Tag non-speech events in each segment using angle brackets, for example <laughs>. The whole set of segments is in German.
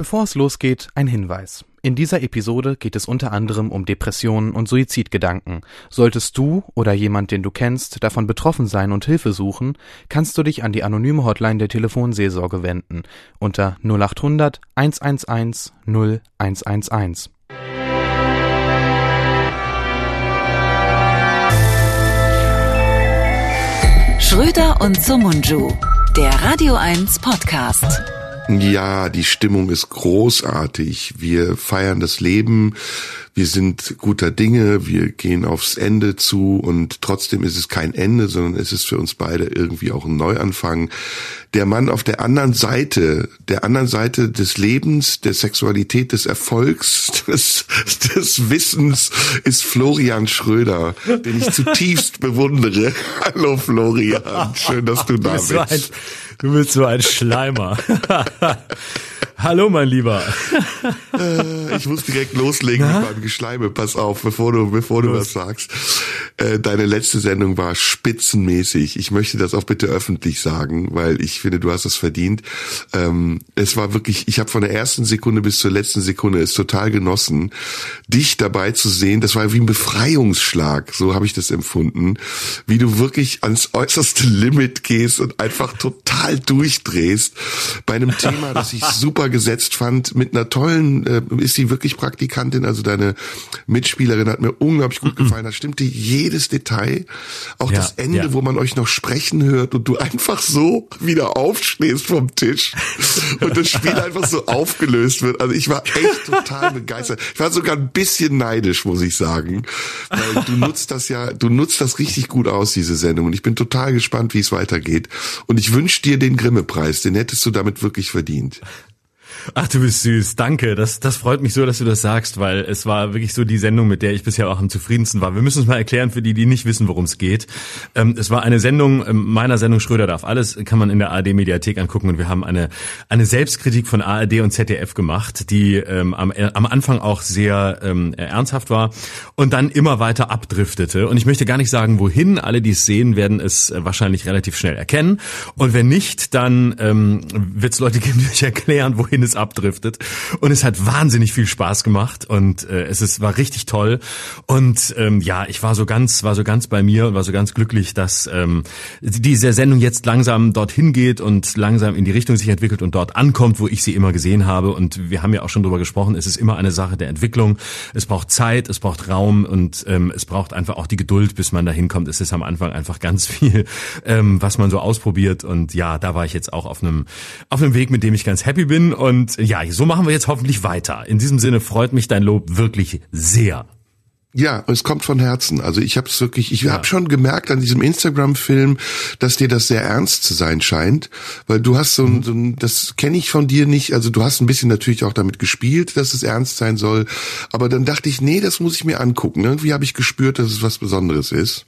Bevor es losgeht, ein Hinweis. In dieser Episode geht es unter anderem um Depressionen und Suizidgedanken. Solltest du oder jemand, den du kennst, davon betroffen sein und Hilfe suchen, kannst du dich an die anonyme Hotline der Telefonseelsorge wenden unter 0800 111 0111. Schröder und Sumunju, der Radio 1 Podcast. Ja, die Stimmung ist großartig. Wir feiern das Leben. Wir sind guter Dinge. Wir gehen aufs Ende zu und trotzdem ist es kein Ende, sondern es ist für uns beide irgendwie auch ein Neuanfang. Der Mann auf der anderen Seite, der anderen Seite des Lebens, der Sexualität, des Erfolgs, <laughs> des, des Wissens ist Florian Schröder, den ich zutiefst bewundere. <laughs> Hallo Florian, schön, dass du da bist. Du bist so ein Schleimer. <laughs> Hallo, mein Lieber. Äh, ich muss direkt loslegen Na? mit meinem Geschleime. Pass auf, bevor du, bevor du was sagst. Äh, deine letzte Sendung war spitzenmäßig. Ich möchte das auch bitte öffentlich sagen, weil ich finde, du hast es verdient. Ähm, es war wirklich, ich habe von der ersten Sekunde bis zur letzten Sekunde es total genossen, dich dabei zu sehen. Das war wie ein Befreiungsschlag, so habe ich das empfunden, wie du wirklich ans äußerste Limit gehst und einfach total durchdrehst bei einem Thema, <laughs> das ich super gesetzt fand, mit einer tollen, äh, ist sie wirklich Praktikantin, also deine Mitspielerin hat mir unglaublich gut gefallen. Da stimmte jedes Detail, auch ja, das Ende, ja. wo man euch noch sprechen hört und du einfach so wieder aufstehst vom Tisch und das Spiel <laughs> einfach so aufgelöst wird. Also ich war echt total begeistert. Ich war sogar ein bisschen neidisch, muss ich sagen, weil du nutzt das ja, du nutzt das richtig gut aus, diese Sendung und ich bin total gespannt, wie es weitergeht und ich wünsche dir den Grimme-Preis, den hättest du damit wirklich verdient. Ach, du bist süß. Danke. Das, das freut mich so, dass du das sagst, weil es war wirklich so die Sendung, mit der ich bisher auch am zufriedensten war. Wir müssen es mal erklären für die, die nicht wissen, worum es geht. Ähm, es war eine Sendung, ähm, meiner Sendung Schröder darf alles, kann man in der ARD-Mediathek angucken und wir haben eine, eine Selbstkritik von ARD und ZDF gemacht, die ähm, am, äh, am Anfang auch sehr ähm, ernsthaft war und dann immer weiter abdriftete. Und ich möchte gar nicht sagen, wohin. Alle, die es sehen, werden es äh, wahrscheinlich relativ schnell erkennen. Und wenn nicht, dann ähm, wird es Leute geben, die euch erklären, wohin es abdriftet. Und es hat wahnsinnig viel Spaß gemacht und äh, es ist, war richtig toll. Und ähm, ja, ich war so ganz, war so ganz bei mir und war so ganz glücklich, dass ähm, diese Sendung jetzt langsam dorthin geht und langsam in die Richtung sich entwickelt und dort ankommt, wo ich sie immer gesehen habe. Und wir haben ja auch schon drüber gesprochen, es ist immer eine Sache der Entwicklung. Es braucht Zeit, es braucht Raum und ähm, es braucht einfach auch die Geduld, bis man da hinkommt. Es ist am Anfang einfach ganz viel, ähm, was man so ausprobiert. Und ja, da war ich jetzt auch auf einem, auf einem Weg, mit dem ich ganz happy bin. Und und ja, so machen wir jetzt hoffentlich weiter. In diesem Sinne freut mich dein Lob wirklich sehr. Ja, es kommt von Herzen. Also ich habe es wirklich, ich ja. habe schon gemerkt an diesem Instagram-Film, dass dir das sehr ernst zu sein scheint, weil du hast so ein, mhm. so ein das kenne ich von dir nicht. Also du hast ein bisschen natürlich auch damit gespielt, dass es ernst sein soll, aber dann dachte ich, nee, das muss ich mir angucken. Irgendwie habe ich gespürt, dass es was Besonderes ist.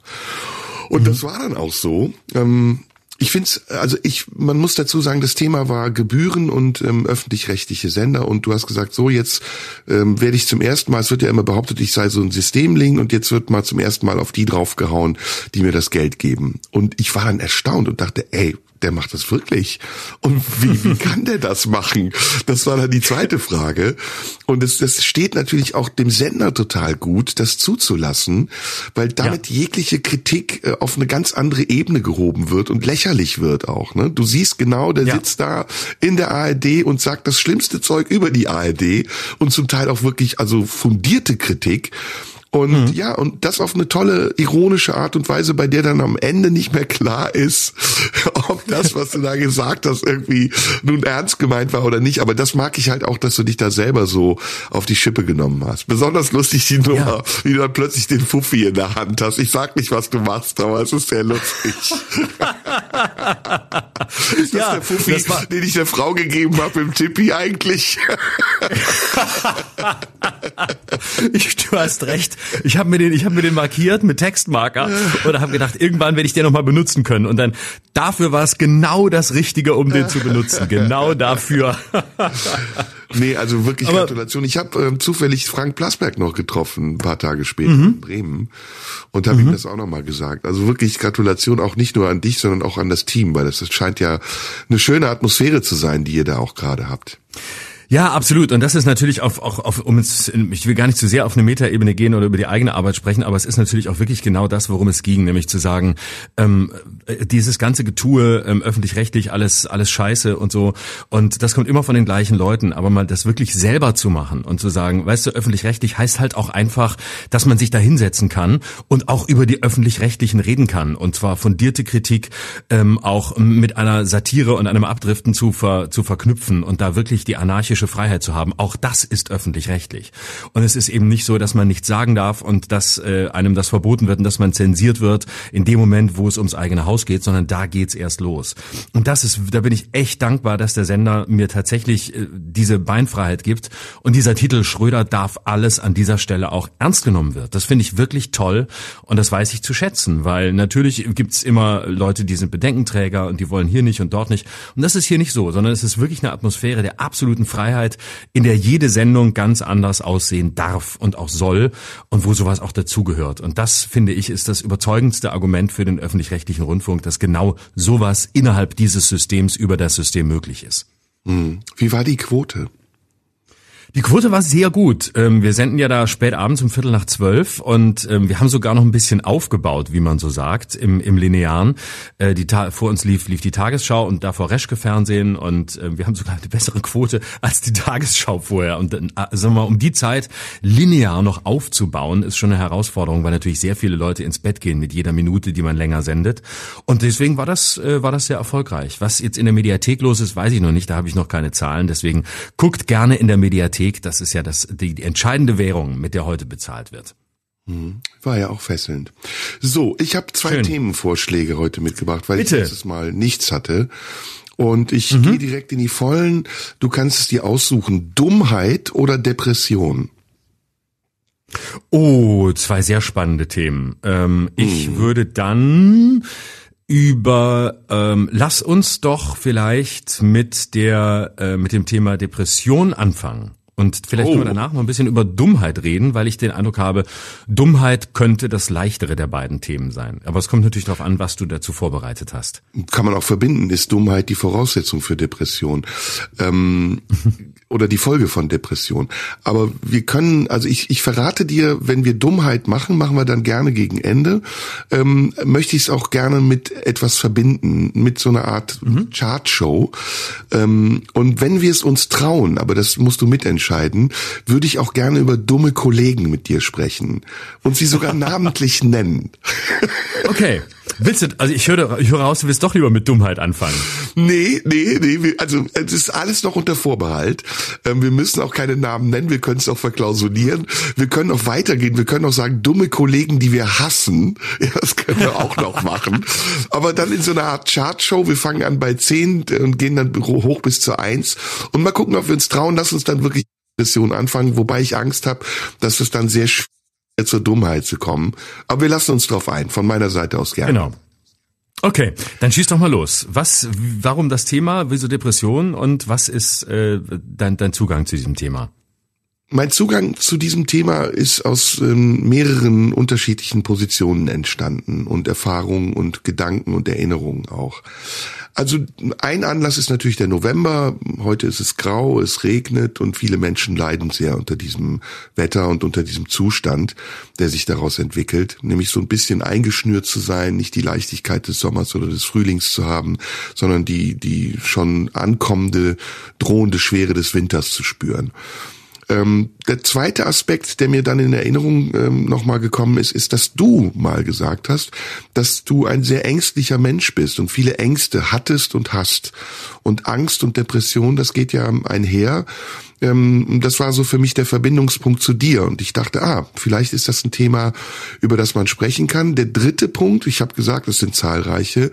Und mhm. das war dann auch so. Ähm, ich finde also ich, man muss dazu sagen, das Thema war Gebühren und ähm, öffentlich-rechtliche Sender und du hast gesagt, so jetzt ähm, werde ich zum ersten Mal, es wird ja immer behauptet, ich sei so ein Systemling und jetzt wird mal zum ersten Mal auf die draufgehauen, die mir das Geld geben. Und ich war dann erstaunt und dachte, ey, der macht das wirklich. Und wie, wie <laughs> kann der das machen? Das war dann die zweite Frage. Und es, das steht natürlich auch dem Sender total gut, das zuzulassen, weil damit ja. jegliche Kritik äh, auf eine ganz andere Ebene gehoben wird und lächerlich wird auch. Ne? Du siehst genau, der ja. sitzt da in der ARD und sagt das schlimmste Zeug über die ARD und zum Teil auch wirklich also fundierte Kritik. Und mhm. ja, und das auf eine tolle, ironische Art und Weise, bei der dann am Ende nicht mehr klar ist, <laughs> ob das, was du da gesagt hast, irgendwie nun ernst gemeint war oder nicht. Aber das mag ich halt auch, dass du dich da selber so auf die Schippe genommen hast. Besonders lustig die Nummer, ja. wie du dann plötzlich den Fuffi in der Hand hast. Ich sag nicht, was du machst, aber es ist sehr lustig. <laughs> ist das ja, der Fuffi, das war... den ich der Frau gegeben habe im Tippi eigentlich? <laughs> ich, du hast recht. Ich habe mir den, ich habe mir den markiert mit Textmarker und habe gedacht, irgendwann werde ich den noch mal benutzen können. Und dann dafür war es genau das Richtige, um den zu benutzen. Genau dafür. <laughs> nee, also wirklich Aber, Gratulation. Ich habe äh, zufällig Frank Plasberg noch getroffen, ein paar Tage später mhm. in Bremen und habe mhm. ihm das auch noch mal gesagt. Also wirklich Gratulation auch nicht nur an dich, sondern auch an das Team, weil das, das scheint ja eine schöne Atmosphäre zu sein, die ihr da auch gerade habt. Ja, absolut. Und das ist natürlich auf, auch auf, um es, ich will gar nicht zu sehr auf eine Metaebene gehen oder über die eigene Arbeit sprechen, aber es ist natürlich auch wirklich genau das, worum es ging, nämlich zu sagen, ähm, dieses ganze Getue, ähm, öffentlich-rechtlich, alles, alles scheiße und so. Und das kommt immer von den gleichen Leuten, aber mal das wirklich selber zu machen und zu sagen, weißt du, öffentlich-rechtlich heißt halt auch einfach, dass man sich da hinsetzen kann und auch über die öffentlich-rechtlichen reden kann. Und zwar fundierte Kritik ähm, auch mit einer Satire und einem Abdriften zu, ver, zu verknüpfen und da wirklich die anarchische Freiheit zu haben, auch das ist öffentlich-rechtlich. Und es ist eben nicht so, dass man nichts sagen darf und dass äh, einem das verboten wird und dass man zensiert wird in dem Moment, wo es ums eigene Haus geht, sondern da geht's erst los. Und das ist, da bin ich echt dankbar, dass der Sender mir tatsächlich äh, diese Beinfreiheit gibt und dieser Titel Schröder darf alles an dieser Stelle auch ernst genommen wird. Das finde ich wirklich toll und das weiß ich zu schätzen, weil natürlich gibt's immer Leute, die sind Bedenkenträger und die wollen hier nicht und dort nicht. Und das ist hier nicht so, sondern es ist wirklich eine Atmosphäre der absoluten Freiheit, in der jede Sendung ganz anders aussehen darf und auch soll und wo sowas auch dazugehört. Und das, finde ich, ist das überzeugendste Argument für den öffentlich-rechtlichen Rundfunk, dass genau sowas innerhalb dieses Systems über das System möglich ist. Hm. Wie war die Quote? Die Quote war sehr gut. Ähm, wir senden ja da spät abends um Viertel nach zwölf und ähm, wir haben sogar noch ein bisschen aufgebaut, wie man so sagt, im, im Linearen. Äh, die vor uns lief, lief die Tagesschau und davor Reschke Fernsehen und ähm, wir haben sogar eine bessere Quote als die Tagesschau vorher. Und dann, äh, sagen wir mal, um die Zeit linear noch aufzubauen, ist schon eine Herausforderung, weil natürlich sehr viele Leute ins Bett gehen mit jeder Minute, die man länger sendet. Und deswegen war das, äh, war das sehr erfolgreich. Was jetzt in der Mediathek los ist, weiß ich noch nicht. Da habe ich noch keine Zahlen. Deswegen guckt gerne in der Mediathek Hypothek, das ist ja das, die, die entscheidende Währung, mit der heute bezahlt wird. Hm. War ja auch fesselnd. So, ich habe zwei Schön. Themenvorschläge heute mitgebracht, weil Bitte. ich letztes Mal nichts hatte. Und ich mhm. gehe direkt in die Vollen. Du kannst es dir aussuchen. Dummheit oder Depression? Oh, zwei sehr spannende Themen. Ähm, ich hm. würde dann über ähm, lass uns doch vielleicht mit der äh, mit dem Thema Depression anfangen. Und vielleicht oh. können wir oh. danach noch ein bisschen über Dummheit reden, weil ich den Eindruck habe, Dummheit könnte das leichtere der beiden Themen sein. Aber es kommt natürlich darauf an, was du dazu vorbereitet hast. Kann man auch verbinden, ist Dummheit die Voraussetzung für Depression. Ähm, <laughs> oder die Folge von Depression. Aber wir können, also ich, ich verrate dir, wenn wir Dummheit machen, machen wir dann gerne gegen Ende, ähm, möchte ich es auch gerne mit etwas verbinden, mit so einer Art mhm. Chartshow. Ähm, und wenn wir es uns trauen, aber das musst du mitentscheiden, würde ich auch gerne über dumme Kollegen mit dir sprechen und sie sogar <laughs> namentlich nennen. Okay. Willst du, also ich höre, ich höre raus, du willst doch lieber mit Dummheit anfangen. Nee, nee, nee, also es ist alles noch unter Vorbehalt. Ähm, wir müssen auch keine Namen nennen, wir können es auch verklausulieren. Wir können auch weitergehen, wir können auch sagen, dumme Kollegen, die wir hassen. <laughs> Ja, das können wir auch noch machen. Aber dann in so einer Art Chartshow, wir fangen an bei 10 und gehen dann hoch bis zu 1 und mal gucken, ob wir uns trauen, lass uns dann wirklich Mission anfangen, wobei ich Angst habe, dass es dann sehr schwierig zur Dummheit zu kommen. Aber wir lassen uns drauf ein, von meiner Seite aus gerne. Genau. Okay, dann schieß doch mal los. Was, warum das Thema, wieso Depression und was ist äh, dein, dein Zugang zu diesem Thema? Mein Zugang zu diesem Thema ist aus ähm, mehreren unterschiedlichen Positionen entstanden und Erfahrungen und Gedanken und Erinnerungen auch. Also ein Anlass ist natürlich der November. Heute ist es grau, es regnet und viele Menschen leiden sehr unter diesem Wetter und unter diesem Zustand, der sich daraus entwickelt. Nämlich so ein bisschen eingeschnürt zu sein, nicht die Leichtigkeit des Sommers oder des Frühlings zu haben, sondern die, die schon ankommende, drohende Schwere des Winters zu spüren. Ähm, der zweite Aspekt, der mir dann in Erinnerung ähm, nochmal gekommen ist, ist, dass du mal gesagt hast, dass du ein sehr ängstlicher Mensch bist und viele Ängste hattest und hast. Und Angst und Depression, das geht ja einher ähm, das war so für mich der Verbindungspunkt zu dir. Und ich dachte, ah, vielleicht ist das ein Thema, über das man sprechen kann. Der dritte Punkt, ich habe gesagt, es sind zahlreiche,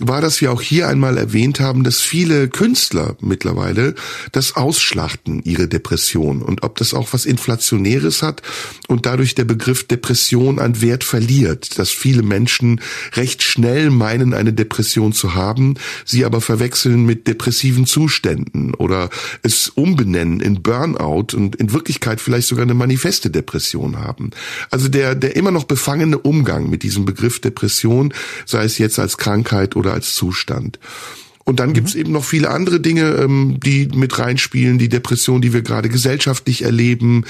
war, dass wir auch hier einmal erwähnt haben, dass viele Künstler mittlerweile das ausschlachten, ihre Depression. Und ob das auch was Inflationäres hat und dadurch der Begriff Depression an Wert verliert, dass viele Menschen recht schnell meinen, eine Depression zu haben, sie aber verwechseln mit depressiven Zuständen oder es umbenennen in Burnout und in Wirklichkeit vielleicht sogar eine manifeste Depression haben. Also der, der immer noch befangene Umgang mit diesem Begriff Depression, sei es jetzt als Krankheit oder als Zustand. Und dann mhm. gibt's eben noch viele andere Dinge, ähm, die mit reinspielen, die Depression, die wir gerade gesellschaftlich erleben,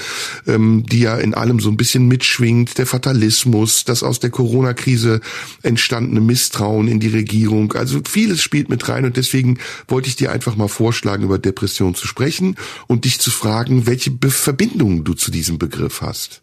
ähm, die ja in allem so ein bisschen mitschwingt, der Fatalismus, das aus der Corona-Krise entstandene Misstrauen in die Regierung. Also vieles spielt mit rein und deswegen wollte ich dir einfach mal vorschlagen, über Depression zu sprechen und dich zu fragen, welche Be Verbindungen du zu diesem Begriff hast.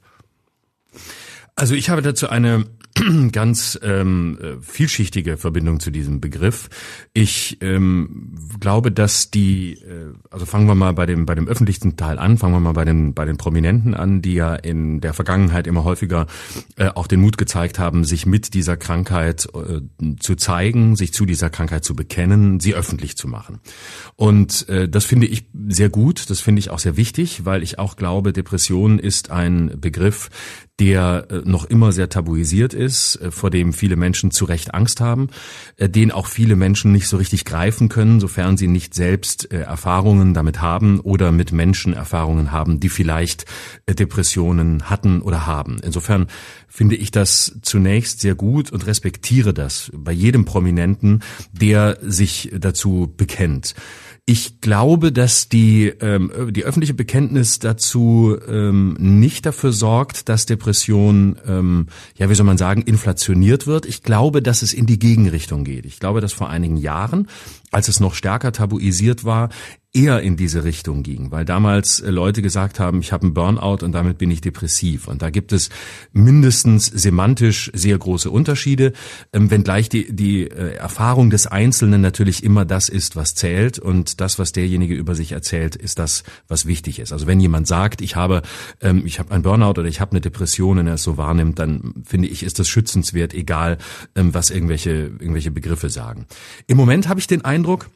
Also ich habe dazu eine <clears throat> ganz ähm, äh, vielschichtige Verbindung zu diesem Begriff. Ich ähm, glaube, dass die, äh, also fangen wir mal bei dem bei dem öffentlichen Teil an, fangen wir mal bei den bei den Prominenten an, die ja in der Vergangenheit immer häufiger äh, auch den Mut gezeigt haben, sich mit dieser Krankheit äh, zu zeigen, sich zu dieser Krankheit zu bekennen, sie öffentlich zu machen. Und äh, das finde ich sehr gut, das finde ich auch sehr wichtig, weil ich auch glaube, Depression ist ein Begriff, der äh, noch immer sehr tabuisiert ist, äh, vor dem viele Menschen zu Recht Angst haben, äh, den auch viele Menschen nicht so richtig greifen können, sofern sie nicht selbst Erfahrungen damit haben oder mit Menschen Erfahrungen haben, die vielleicht Depressionen hatten oder haben. Insofern finde ich das zunächst sehr gut und respektiere das bei jedem Prominenten, der sich dazu bekennt. Ich glaube, dass die, ähm, die öffentliche Bekenntnis dazu ähm, nicht dafür sorgt, dass Depression, ähm, ja, wie soll man sagen, inflationiert wird. Ich glaube, dass es in die Gegenrichtung geht. Ich glaube, dass vor einigen Jahren, als es noch stärker tabuisiert war, eher in diese Richtung ging, weil damals äh, Leute gesagt haben, ich habe einen Burnout und damit bin ich depressiv. Und da gibt es mindestens semantisch sehr große Unterschiede, ähm, wenngleich die, die äh, Erfahrung des Einzelnen natürlich immer das ist, was zählt und das, was derjenige über sich erzählt, ist das, was wichtig ist. Also wenn jemand sagt, ich habe, ähm, ich habe einen Burnout oder ich habe eine Depression und er es so wahrnimmt, dann finde ich, ist das schützenswert, egal ähm, was irgendwelche, irgendwelche Begriffe sagen. Im Moment habe ich den Eindruck,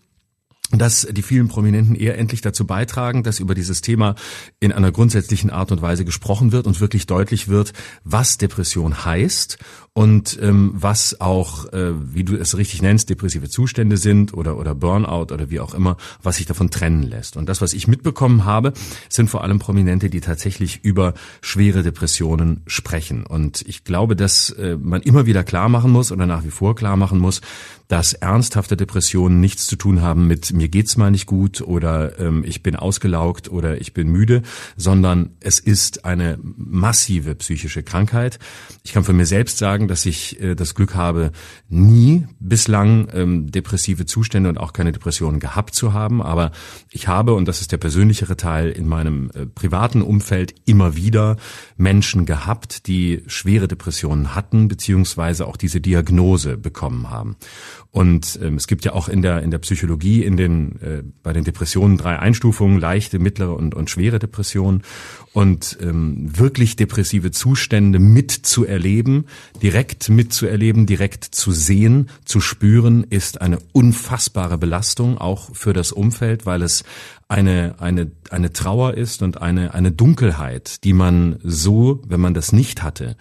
dass die vielen Prominenten eher endlich dazu beitragen, dass über dieses Thema in einer grundsätzlichen Art und Weise gesprochen wird und wirklich deutlich wird, was Depression heißt und ähm, was auch, äh, wie du es richtig nennst, depressive Zustände sind oder oder Burnout oder wie auch immer, was sich davon trennen lässt. Und das, was ich mitbekommen habe, sind vor allem Prominente, die tatsächlich über schwere Depressionen sprechen. Und ich glaube, dass äh, man immer wieder klar machen muss oder nach wie vor klar machen muss, dass ernsthafte Depressionen nichts zu tun haben mit mir geht's mal nicht gut oder ähm, ich bin ausgelaugt oder ich bin müde, sondern es ist eine massive psychische Krankheit. Ich kann von mir selbst sagen, dass ich äh, das Glück habe, nie bislang ähm, depressive Zustände und auch keine Depressionen gehabt zu haben, aber ich habe, und das ist der persönlichere Teil, in meinem äh, privaten Umfeld immer wieder Menschen gehabt, die schwere Depressionen hatten, beziehungsweise auch diese Diagnose bekommen haben. Und ähm, es gibt ja auch in der in der Psychologie in den äh, bei den Depressionen drei Einstufungen: leichte, mittlere und und schwere Depressionen. Und ähm, wirklich depressive Zustände mitzuerleben, direkt mitzuerleben, direkt zu sehen, zu spüren, ist eine unfassbare Belastung auch für das Umfeld, weil es eine eine eine Trauer ist und eine eine Dunkelheit, die man so, wenn man das nicht hatte,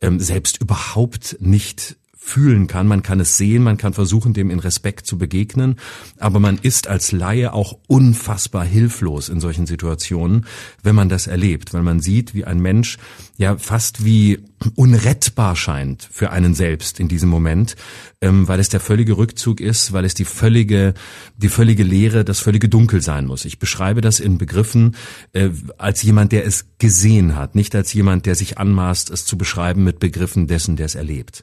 ähm, selbst überhaupt nicht fühlen kann. Man kann es sehen, man kann versuchen, dem in Respekt zu begegnen, aber man ist als Laie auch unfassbar hilflos in solchen Situationen, wenn man das erlebt, weil man sieht, wie ein Mensch ja fast wie unrettbar scheint für einen selbst in diesem Moment, ähm, weil es der völlige Rückzug ist, weil es die völlige, die völlige Leere, das völlige Dunkel sein muss. Ich beschreibe das in Begriffen äh, als jemand, der es gesehen hat, nicht als jemand, der sich anmaßt, es zu beschreiben mit Begriffen dessen, der es erlebt.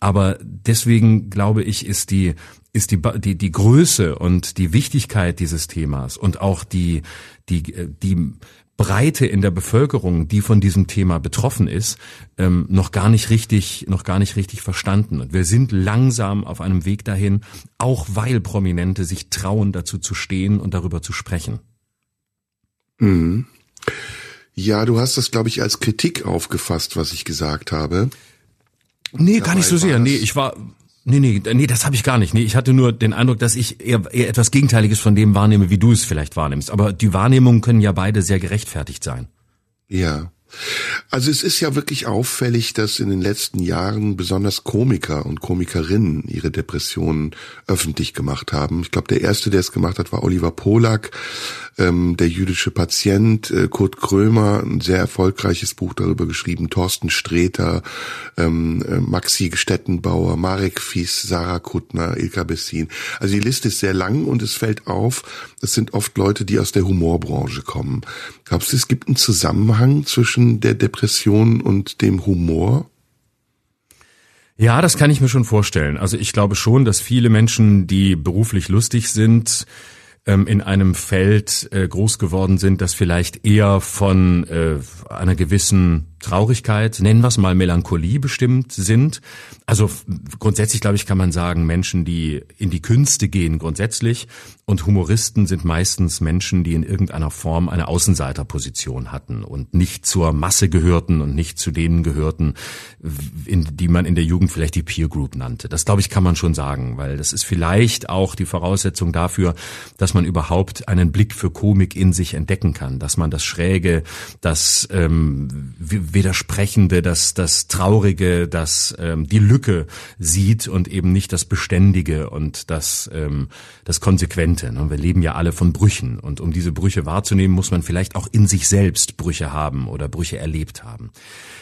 Aber deswegen glaube ich, ist die ist die, die, die Größe und die Wichtigkeit dieses Themas und auch die, die, äh, die Breite in der Bevölkerung, die von diesem Thema betroffen ist, ähm, noch gar nicht richtig, noch gar nicht richtig verstanden. Und wir sind langsam auf einem Weg dahin, auch weil Prominente sich trauen, dazu zu stehen und darüber zu sprechen. Mhm. Ja, du hast das, glaube ich, als Kritik aufgefasst, was ich gesagt habe. Nee, Dabei gar nicht so sehr. Nee, ich war, Nee, nee, nee, das habe ich gar nicht. Nee, ich hatte nur den Eindruck, dass ich eher, eher etwas Gegenteiliges von dem wahrnehme, wie du es vielleicht wahrnimmst. Aber die Wahrnehmungen können ja beide sehr gerechtfertigt sein. Ja. Also es ist ja wirklich auffällig, dass in den letzten Jahren besonders Komiker und Komikerinnen ihre Depressionen öffentlich gemacht haben. Ich glaube, der erste, der es gemacht hat, war Oliver Polak, ähm, der jüdische Patient, äh, Kurt Krömer, ein sehr erfolgreiches Buch darüber geschrieben, Thorsten Sträter, ähm, äh, Maxi Stettenbauer, Marek Fies, Sarah Kuttner, Ilka Bessin. Also die Liste ist sehr lang und es fällt auf, es sind oft Leute, die aus der Humorbranche kommen. Glaubst du, es gibt einen Zusammenhang zwischen der Depression und dem Humor? Ja, das kann ich mir schon vorstellen. Also ich glaube schon, dass viele Menschen, die beruflich lustig sind, ähm, in einem Feld äh, groß geworden sind, das vielleicht eher von äh, einer gewissen Traurigkeit, nennen wir es mal Melancholie bestimmt sind. Also grundsätzlich, glaube ich, kann man sagen, Menschen, die in die Künste gehen, grundsätzlich. Und Humoristen sind meistens Menschen, die in irgendeiner Form eine Außenseiterposition hatten und nicht zur Masse gehörten und nicht zu denen gehörten, in, die man in der Jugend vielleicht die Peer Group nannte. Das, glaube ich, kann man schon sagen, weil das ist vielleicht auch die Voraussetzung dafür, dass man überhaupt einen Blick für Komik in sich entdecken kann, dass man das Schräge, das ähm, Widersprechende, das, das Traurige, das ähm, die Lücke sieht und eben nicht das Beständige und das, ähm, das Konsequente. Ne? Wir leben ja alle von Brüchen und um diese Brüche wahrzunehmen, muss man vielleicht auch in sich selbst Brüche haben oder Brüche erlebt haben.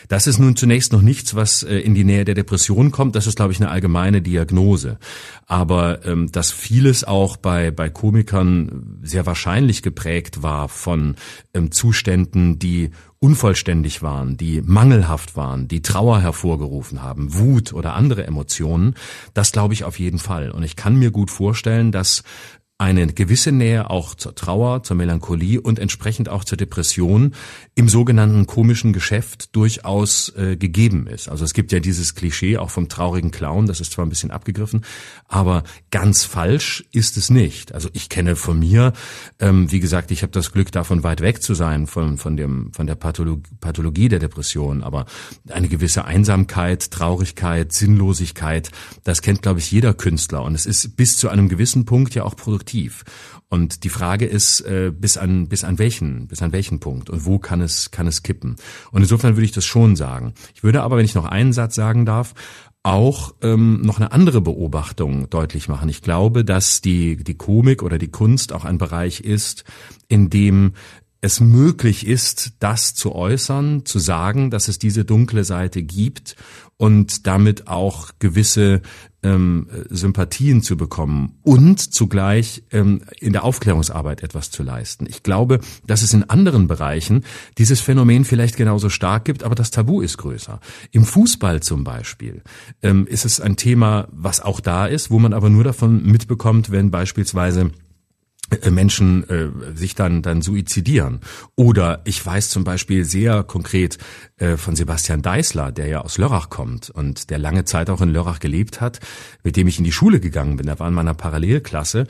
Das ist nun zunächst noch nichts, was äh, in die Nähe der Depression kommt. Das ist, glaube ich, eine allgemeine Diagnose. Aber ähm, dass vieles auch bei, bei Komikern sehr wahrscheinlich geprägt war von ähm, Zuständen, die unvollständig waren, die mangelhaft waren, die Trauer hervorgerufen haben, Wut oder andere Emotionen, das glaube ich auf jeden Fall. Und ich kann mir gut vorstellen, dass eine gewisse Nähe auch zur Trauer, zur Melancholie und entsprechend auch zur Depression im sogenannten komischen Geschäft durchaus äh, gegeben ist. Also es gibt ja dieses Klischee auch vom traurigen Clown, das ist zwar ein bisschen abgegriffen, aber ganz falsch ist es nicht. Also ich kenne von mir, ähm, wie gesagt, ich habe das Glück davon weit weg zu sein von von dem von der Pathologie, Pathologie der Depression, aber eine gewisse Einsamkeit, Traurigkeit, Sinnlosigkeit, das kennt glaube ich jeder Künstler und es ist bis zu einem gewissen Punkt ja auch produktiv produktiv. Und die Frage ist, äh, bis an, bis an welchen, bis an welchen Punkt und wo kann es, kann es kippen? Und insofern würde ich das schon sagen. Ich würde aber, wenn ich noch einen Satz sagen darf, auch ähm, noch eine andere Beobachtung deutlich machen. Ich glaube, dass die, die Komik oder die Kunst auch ein Bereich ist, in dem es möglich ist, das zu äußern, zu sagen, dass es diese dunkle Seite gibt und damit auch gewisse ähm, Sympathien zu bekommen und zugleich ähm, in der Aufklärungsarbeit etwas zu leisten. Ich glaube, dass es in anderen Bereichen dieses Phänomen vielleicht genauso stark gibt, aber das Tabu ist größer. Im Fußball zum Beispiel ähm, ist es ein Thema, was auch da ist, wo man aber nur davon mitbekommt, wenn beispielsweise äh, Menschen äh, sich dann dann suizidieren. Oder ich weiß zum Beispiel sehr konkret von Sebastian Deißler, der ja aus Lörrach kommt und der lange Zeit auch in Lörrach gelebt hat, mit dem ich in die Schule gegangen bin. Er war in meiner Parallelklasse,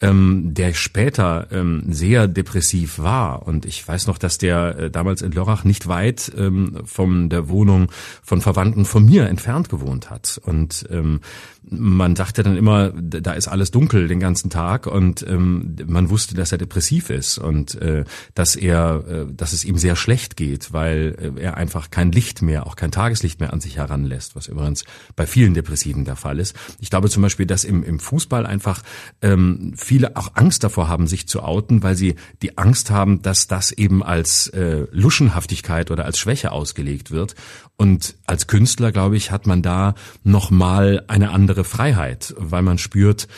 ähm, der später ähm, sehr depressiv war. Und ich weiß noch, dass der äh, damals in Lörrach nicht weit ähm, von der Wohnung von Verwandten von mir entfernt gewohnt hat. Und ähm, man dachte dann immer, da ist alles dunkel den ganzen Tag und ähm, man wusste, dass er depressiv ist und äh, dass er, äh, dass es ihm sehr schlecht geht, weil äh, er einfach kein Licht mehr, auch kein Tageslicht mehr an sich heranlässt, was übrigens bei vielen Depressiven der Fall ist. Ich glaube zum Beispiel, dass im, im Fußball einfach ähm, viele auch Angst davor haben, sich zu outen, weil sie die Angst haben, dass das eben als äh, Luschenhaftigkeit oder als Schwäche ausgelegt wird. Und als Künstler, glaube ich, hat man da nochmal eine andere Freiheit, weil man spürt,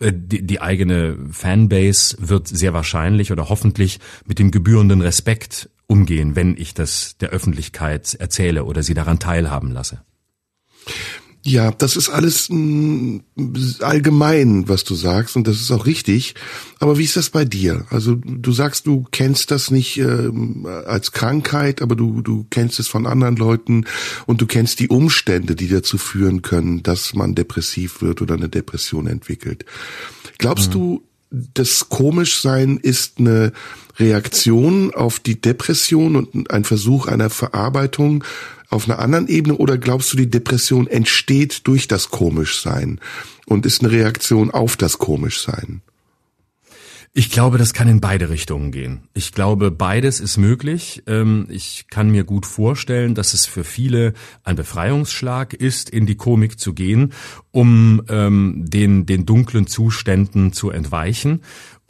äh, die, die eigene Fanbase wird sehr wahrscheinlich oder hoffentlich mit dem gebührenden Respekt umgehen, wenn ich das der Öffentlichkeit erzähle oder sie daran teilhaben lasse. Ja, das ist alles mh, allgemein, was du sagst, und das ist auch richtig. Aber wie ist das bei dir? Also du sagst, du kennst das nicht äh, als Krankheit, aber du, du kennst es von anderen Leuten und du kennst die Umstände, die dazu führen können, dass man depressiv wird oder eine Depression entwickelt. Glaubst mhm. du, das Komischsein ist eine Reaktion auf die Depression und ein Versuch einer Verarbeitung auf einer anderen Ebene oder glaubst du, die Depression entsteht durch das Komischsein und ist eine Reaktion auf das Komischsein? Ich glaube, das kann in beide Richtungen gehen. Ich glaube, beides ist möglich. Ähm, ich kann mir gut vorstellen, dass es für viele ein Befreiungsschlag ist, in die Komik zu gehen, um ähm, den, den dunklen Zuständen zu entweichen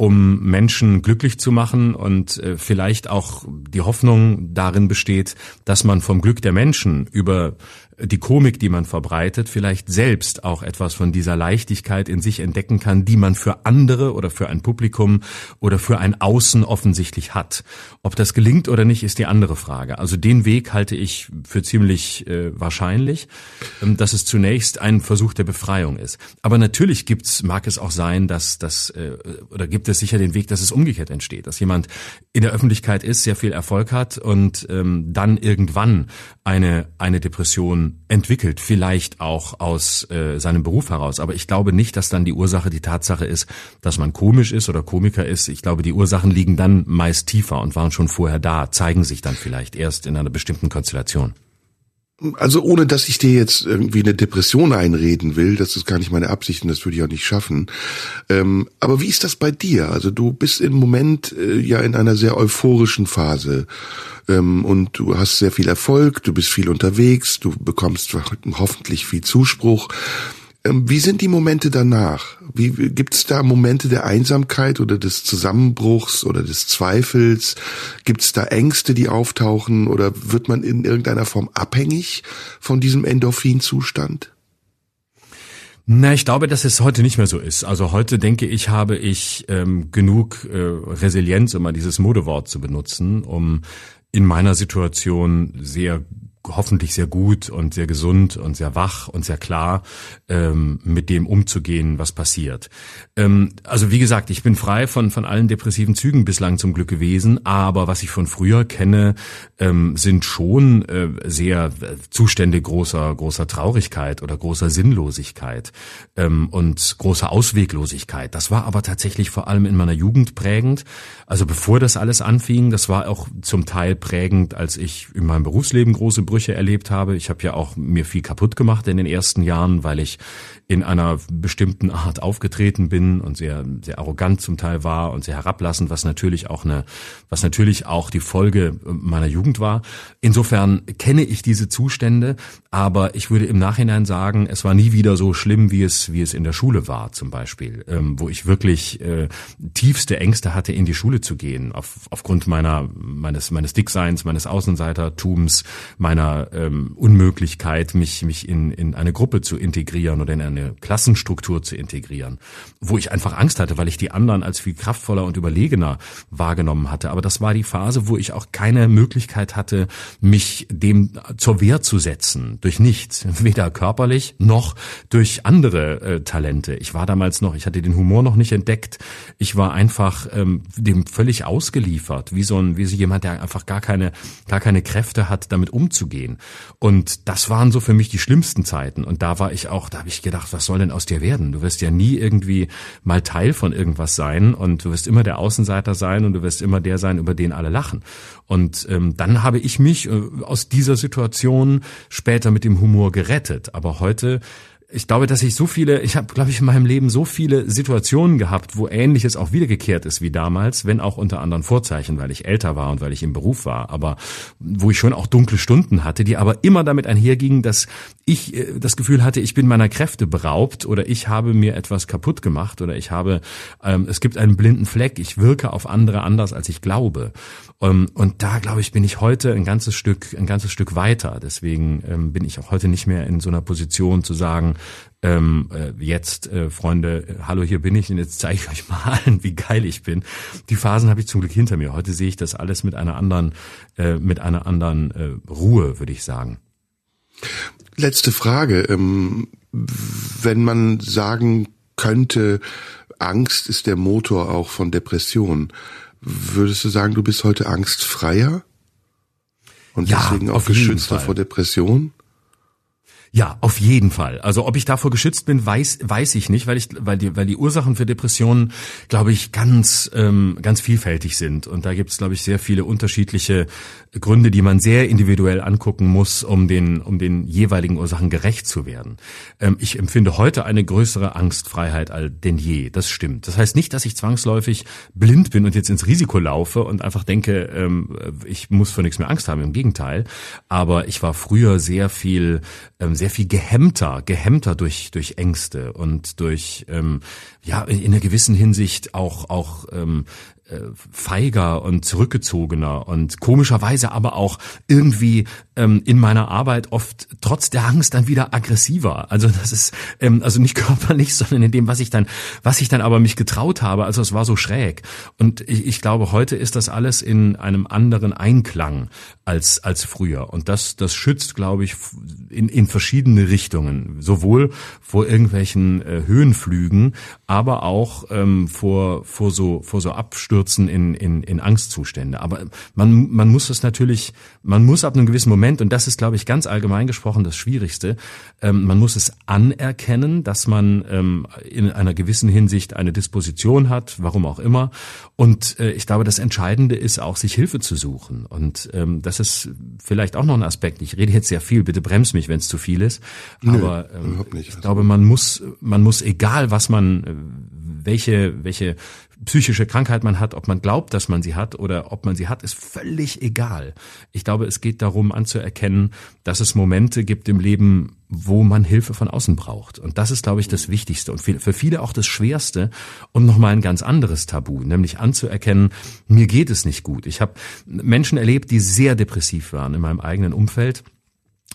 um Menschen glücklich zu machen und äh, vielleicht auch die Hoffnung darin besteht, dass man vom Glück der Menschen über die Komik, die man verbreitet, vielleicht selbst auch etwas von dieser Leichtigkeit in sich entdecken kann, die man für andere oder für ein Publikum oder für ein Außen offensichtlich hat. Ob das gelingt oder nicht, ist die andere Frage. Also den Weg halte ich für ziemlich äh, wahrscheinlich, ähm, dass es zunächst ein Versuch der Befreiung ist. Aber natürlich gibt's, mag es auch sein, dass das äh, oder gibt es sicher den Weg, dass es umgekehrt entsteht, dass jemand in der Öffentlichkeit ist, sehr viel Erfolg hat und ähm, dann irgendwann eine eine Depression entwickelt, vielleicht auch aus äh, seinem Beruf heraus. Aber ich glaube nicht, dass dann die Ursache die Tatsache ist, dass man komisch ist oder Komiker ist. Ich glaube, die Ursachen liegen dann meist tiefer und waren schon vorher da, zeigen sich dann vielleicht erst in einer bestimmten Konstellation. Also ohne dass ich dir jetzt irgendwie eine Depression einreden will, das ist gar nicht meine Absicht und das würde ich auch nicht schaffen. Ähm, aber wie ist das bei dir? Also du bist im Moment äh, ja in einer sehr euphorischen Phase ähm, und du hast sehr viel Erfolg, du bist viel unterwegs, du bekommst hoffentlich viel Zuspruch. Ähm, wie sind die Momente danach? Wie gibt es da Momente der Einsamkeit oder des Zusammenbruchs oder des Zweifels? Gibt es da Ängste, die auftauchen oder wird man in irgendeiner Form abhängig von diesem Endorphinzustand? Na, ich glaube, dass es heute nicht mehr so ist. Also heute denke ich, habe ich ähm, genug äh, Resilienz, um mal dieses Modewort zu benutzen, um in meiner Situation sehr hoffentlich sehr gut und sehr gesund und sehr wach und sehr klar ähm, mit dem umzugehen, was passiert. Ähm, also wie gesagt, ich bin frei von von allen depressiven Zügen bislang zum Glück gewesen, aber was ich von früher kenne, ähm, sind schon äh, sehr äh, Zustände großer großer Traurigkeit oder großer Sinnlosigkeit ähm, und großer Ausweglosigkeit. Das war aber tatsächlich vor allem in meiner Jugend prägend. Also bevor das alles anfing, das war auch zum Teil prägend, als ich in meinem Berufsleben große Brüche erlebt habe. Ich habe ja auch mir viel kaputt gemacht in den ersten Jahren, weil ich in einer bestimmten Art aufgetreten bin und sehr sehr arrogant zum Teil war und sehr herablassend, was natürlich auch eine was natürlich auch die Folge meiner Jugend war. Insofern kenne ich diese Zustände, aber ich würde im Nachhinein sagen, es war nie wieder so schlimm, wie es wie es in der Schule war zum Beispiel, ähm, wo ich wirklich äh, tiefste Ängste hatte, in die Schule zu gehen, auf, aufgrund meiner meines meines Dickseins, meines Außenseitertums, meiner ähm, Unmöglichkeit, mich mich in in eine Gruppe zu integrieren oder in eine eine Klassenstruktur zu integrieren, wo ich einfach Angst hatte, weil ich die anderen als viel kraftvoller und überlegener wahrgenommen hatte. Aber das war die Phase, wo ich auch keine Möglichkeit hatte, mich dem zur Wehr zu setzen, durch nichts, weder körperlich noch durch andere äh, Talente. Ich war damals noch, ich hatte den Humor noch nicht entdeckt. Ich war einfach ähm, dem völlig ausgeliefert, wie so ein, wie so jemand, der einfach gar keine, gar keine Kräfte hat, damit umzugehen. Und das waren so für mich die schlimmsten Zeiten. Und da war ich auch, da habe ich gedacht, was soll denn aus dir werden? Du wirst ja nie irgendwie mal Teil von irgendwas sein und du wirst immer der Außenseiter sein und du wirst immer der sein, über den alle lachen. Und ähm, dann habe ich mich äh, aus dieser Situation später mit dem Humor gerettet. Aber heute ich glaube, dass ich so viele, ich habe, glaube ich, in meinem Leben so viele Situationen gehabt, wo Ähnliches auch wiedergekehrt ist wie damals, wenn auch unter anderen Vorzeichen, weil ich älter war und weil ich im Beruf war, aber wo ich schon auch dunkle Stunden hatte, die aber immer damit einhergingen, dass ich äh, das Gefühl hatte, ich bin meiner Kräfte beraubt oder ich habe mir etwas kaputt gemacht oder ich habe, ähm, es gibt einen blinden Fleck, ich wirke auf andere anders, als ich glaube. Ähm, und da, glaube ich, bin ich heute ein ganzes Stück, ein ganzes Stück weiter. Deswegen ähm, bin ich auch heute nicht mehr in so einer Position zu sagen, ähm, äh, jetzt, äh, Freunde, hallo, hier bin ich und jetzt zeige ich euch mal <laughs> wie geil ich bin. Die Phasen habe ich zum Glück hinter mir. Heute sehe ich das alles mit einer anderen, äh, mit einer anderen äh, Ruhe, würde ich sagen. Letzte Frage. Ähm, wenn man sagen könnte, Angst ist der Motor auch von Depressionen, würdest du sagen, du bist heute angstfreier? Und ja, deswegen auch geschützter vor Depressionen? Ja, auf jeden Fall. Also ob ich davor geschützt bin, weiß weiß ich nicht, weil ich weil die weil die Ursachen für Depressionen, glaube ich, ganz ähm, ganz vielfältig sind und da gibt es glaube ich sehr viele unterschiedliche Gründe, die man sehr individuell angucken muss, um den um den jeweiligen Ursachen gerecht zu werden. Ähm, ich empfinde heute eine größere Angstfreiheit als denn je. Das stimmt. Das heißt nicht, dass ich zwangsläufig blind bin und jetzt ins Risiko laufe und einfach denke, ähm, ich muss vor nichts mehr Angst haben. Im Gegenteil. Aber ich war früher sehr viel ähm, sehr viel gehemmter, gehemmter durch, durch Ängste und durch, ähm, ja, in einer gewissen Hinsicht auch, auch ähm, äh, feiger und zurückgezogener und komischerweise aber auch irgendwie ähm, in meiner Arbeit oft trotz der Angst dann wieder aggressiver. Also das ist ähm, also nicht <laughs> körperlich, sondern in dem, was ich dann, was ich dann aber mich getraut habe. Also es war so schräg. Und ich, ich glaube, heute ist das alles in einem anderen Einklang als als früher. Und das das schützt, glaube ich, in in verschiedene Richtungen, sowohl vor irgendwelchen äh, Höhenflügen, aber auch ähm, vor vor so vor so Abstürzen stürzen in, in, in Angstzustände. Aber man, man muss es natürlich, man muss ab einem gewissen Moment, und das ist, glaube ich, ganz allgemein gesprochen das Schwierigste, ähm, man muss es anerkennen, dass man ähm, in einer gewissen Hinsicht eine Disposition hat, warum auch immer. Und äh, ich glaube, das Entscheidende ist auch, sich Hilfe zu suchen. Und ähm, das ist vielleicht auch noch ein Aspekt. Ich rede jetzt sehr viel, bitte brems mich, wenn es zu viel ist. Aber ähm, ich glaube, man muss, man muss, egal was man, äh, welche, welche psychische Krankheit man hat, ob man glaubt, dass man sie hat oder ob man sie hat, ist völlig egal. Ich glaube, es geht darum anzuerkennen, dass es Momente gibt im Leben, wo man Hilfe von außen braucht. Und das ist, glaube ich, das Wichtigste und für viele auch das Schwerste und nochmal ein ganz anderes Tabu, nämlich anzuerkennen, mir geht es nicht gut. Ich habe Menschen erlebt, die sehr depressiv waren in meinem eigenen Umfeld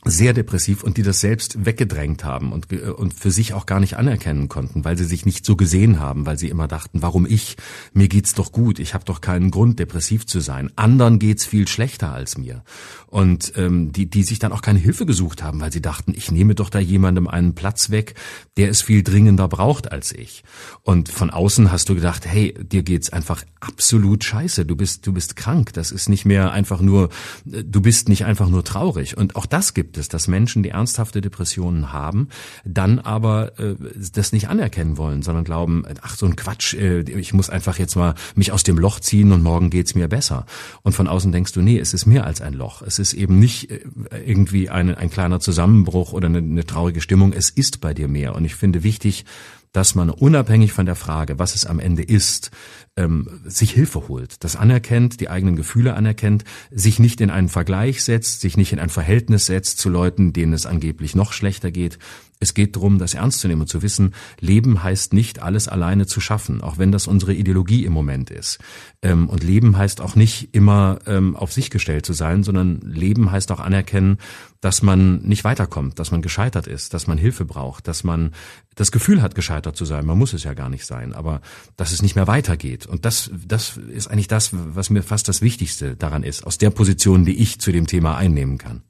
sehr depressiv und die das selbst weggedrängt haben und, und für sich auch gar nicht anerkennen konnten, weil sie sich nicht so gesehen haben, weil sie immer dachten, warum ich? Mir geht's doch gut, ich habe doch keinen Grund, depressiv zu sein. Anderen geht's viel schlechter als mir. Und ähm, die, die sich dann auch keine Hilfe gesucht haben, weil sie dachten, ich nehme doch da jemandem einen Platz weg, der es viel dringender braucht als ich. Und von außen hast du gedacht, hey, dir geht's einfach absolut scheiße, du bist, du bist krank, das ist nicht mehr einfach nur, du bist nicht einfach nur traurig. Und auch das gibt gibt es, dass Menschen, die ernsthafte Depressionen haben, dann aber äh, das nicht anerkennen wollen, sondern glauben, ach so ein Quatsch, äh, ich muss einfach jetzt mal mich aus dem Loch ziehen und morgen geht's mir besser. Und von außen denkst du, nee, es ist mehr als ein Loch. Es ist eben nicht äh, irgendwie ein, ein kleiner Zusammenbruch oder eine, eine traurige Stimmung. Es ist bei dir mehr. Und ich finde wichtig, dass man unabhängig von der Frage, was es am Ende ist, ähm, sich Hilfe holt, das anerkennt, die eigenen Gefühle anerkennt, sich nicht in einen Vergleich setzt, sich nicht in ein Verhältnis setzt zu Leuten, denen es angeblich noch schlechter geht, es geht darum, das ernst zu nehmen und zu wissen, Leben heißt nicht, alles alleine zu schaffen, auch wenn das unsere Ideologie im Moment ist. Ähm, und Leben heißt auch nicht immer ähm, auf sich gestellt zu sein, sondern Leben heißt auch anerkennen, dass man nicht weiterkommt, dass man gescheitert ist, dass man Hilfe braucht, dass man das Gefühl hat, gescheitert zu sein. Man muss es ja gar nicht sein, aber dass es nicht mehr weitergeht. Und das, das ist eigentlich das, was mir fast das Wichtigste daran ist, aus der Position, die ich zu dem Thema einnehmen kann.